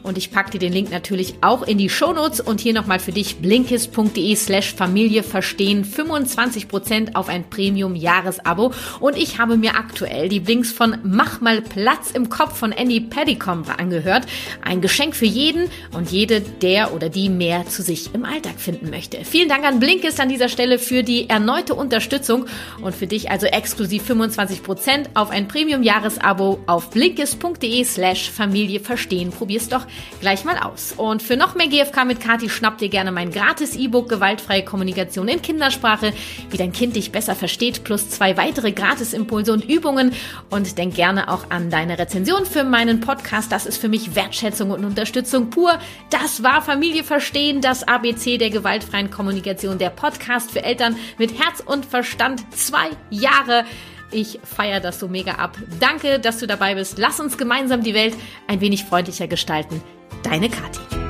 und ich packe dir den Link natürlich auch in die Shownotes und hier nochmal für dich. Blinkist.de slash Familie verstehen. 25% auf ein Premium-Jahresabo. Und ich habe mir aktuell die Blinks von Mach mal Platz im Kopf von Andy Paddycom angehört. Ein Geschenk für jeden und jede, der oder die mehr zu sich im Alltag finden möchte. Vielen Dank an Blinkist an dieser Stelle für die erneute Unterstützung und für dich also exklusiv 25% auf ein Premium-Jahresabo auf blinkist.de slash Familie verstehen. Probier's doch gleich mal aus. Und für noch mehr GFK mit Kati schnappt dir gerne mein gratis E-Book Gewaltfreie Kommunikation in Kindersprache, wie dein Kind dich besser versteht, plus zwei weitere Gratisimpulse und Übungen. Und denk gerne auch an deine Rezension für meinen Podcast. Das ist für mich Wertschätzung und Unterstützung pur. Das war Familie verstehen, das ABC der gewaltfreien Kommunikation, der Podcast für Eltern mit Herz und Verstand. Zwei Jahre ich feiere das so mega ab. Danke, dass du dabei bist. Lass uns gemeinsam die Welt ein wenig freundlicher gestalten. Deine Kathi.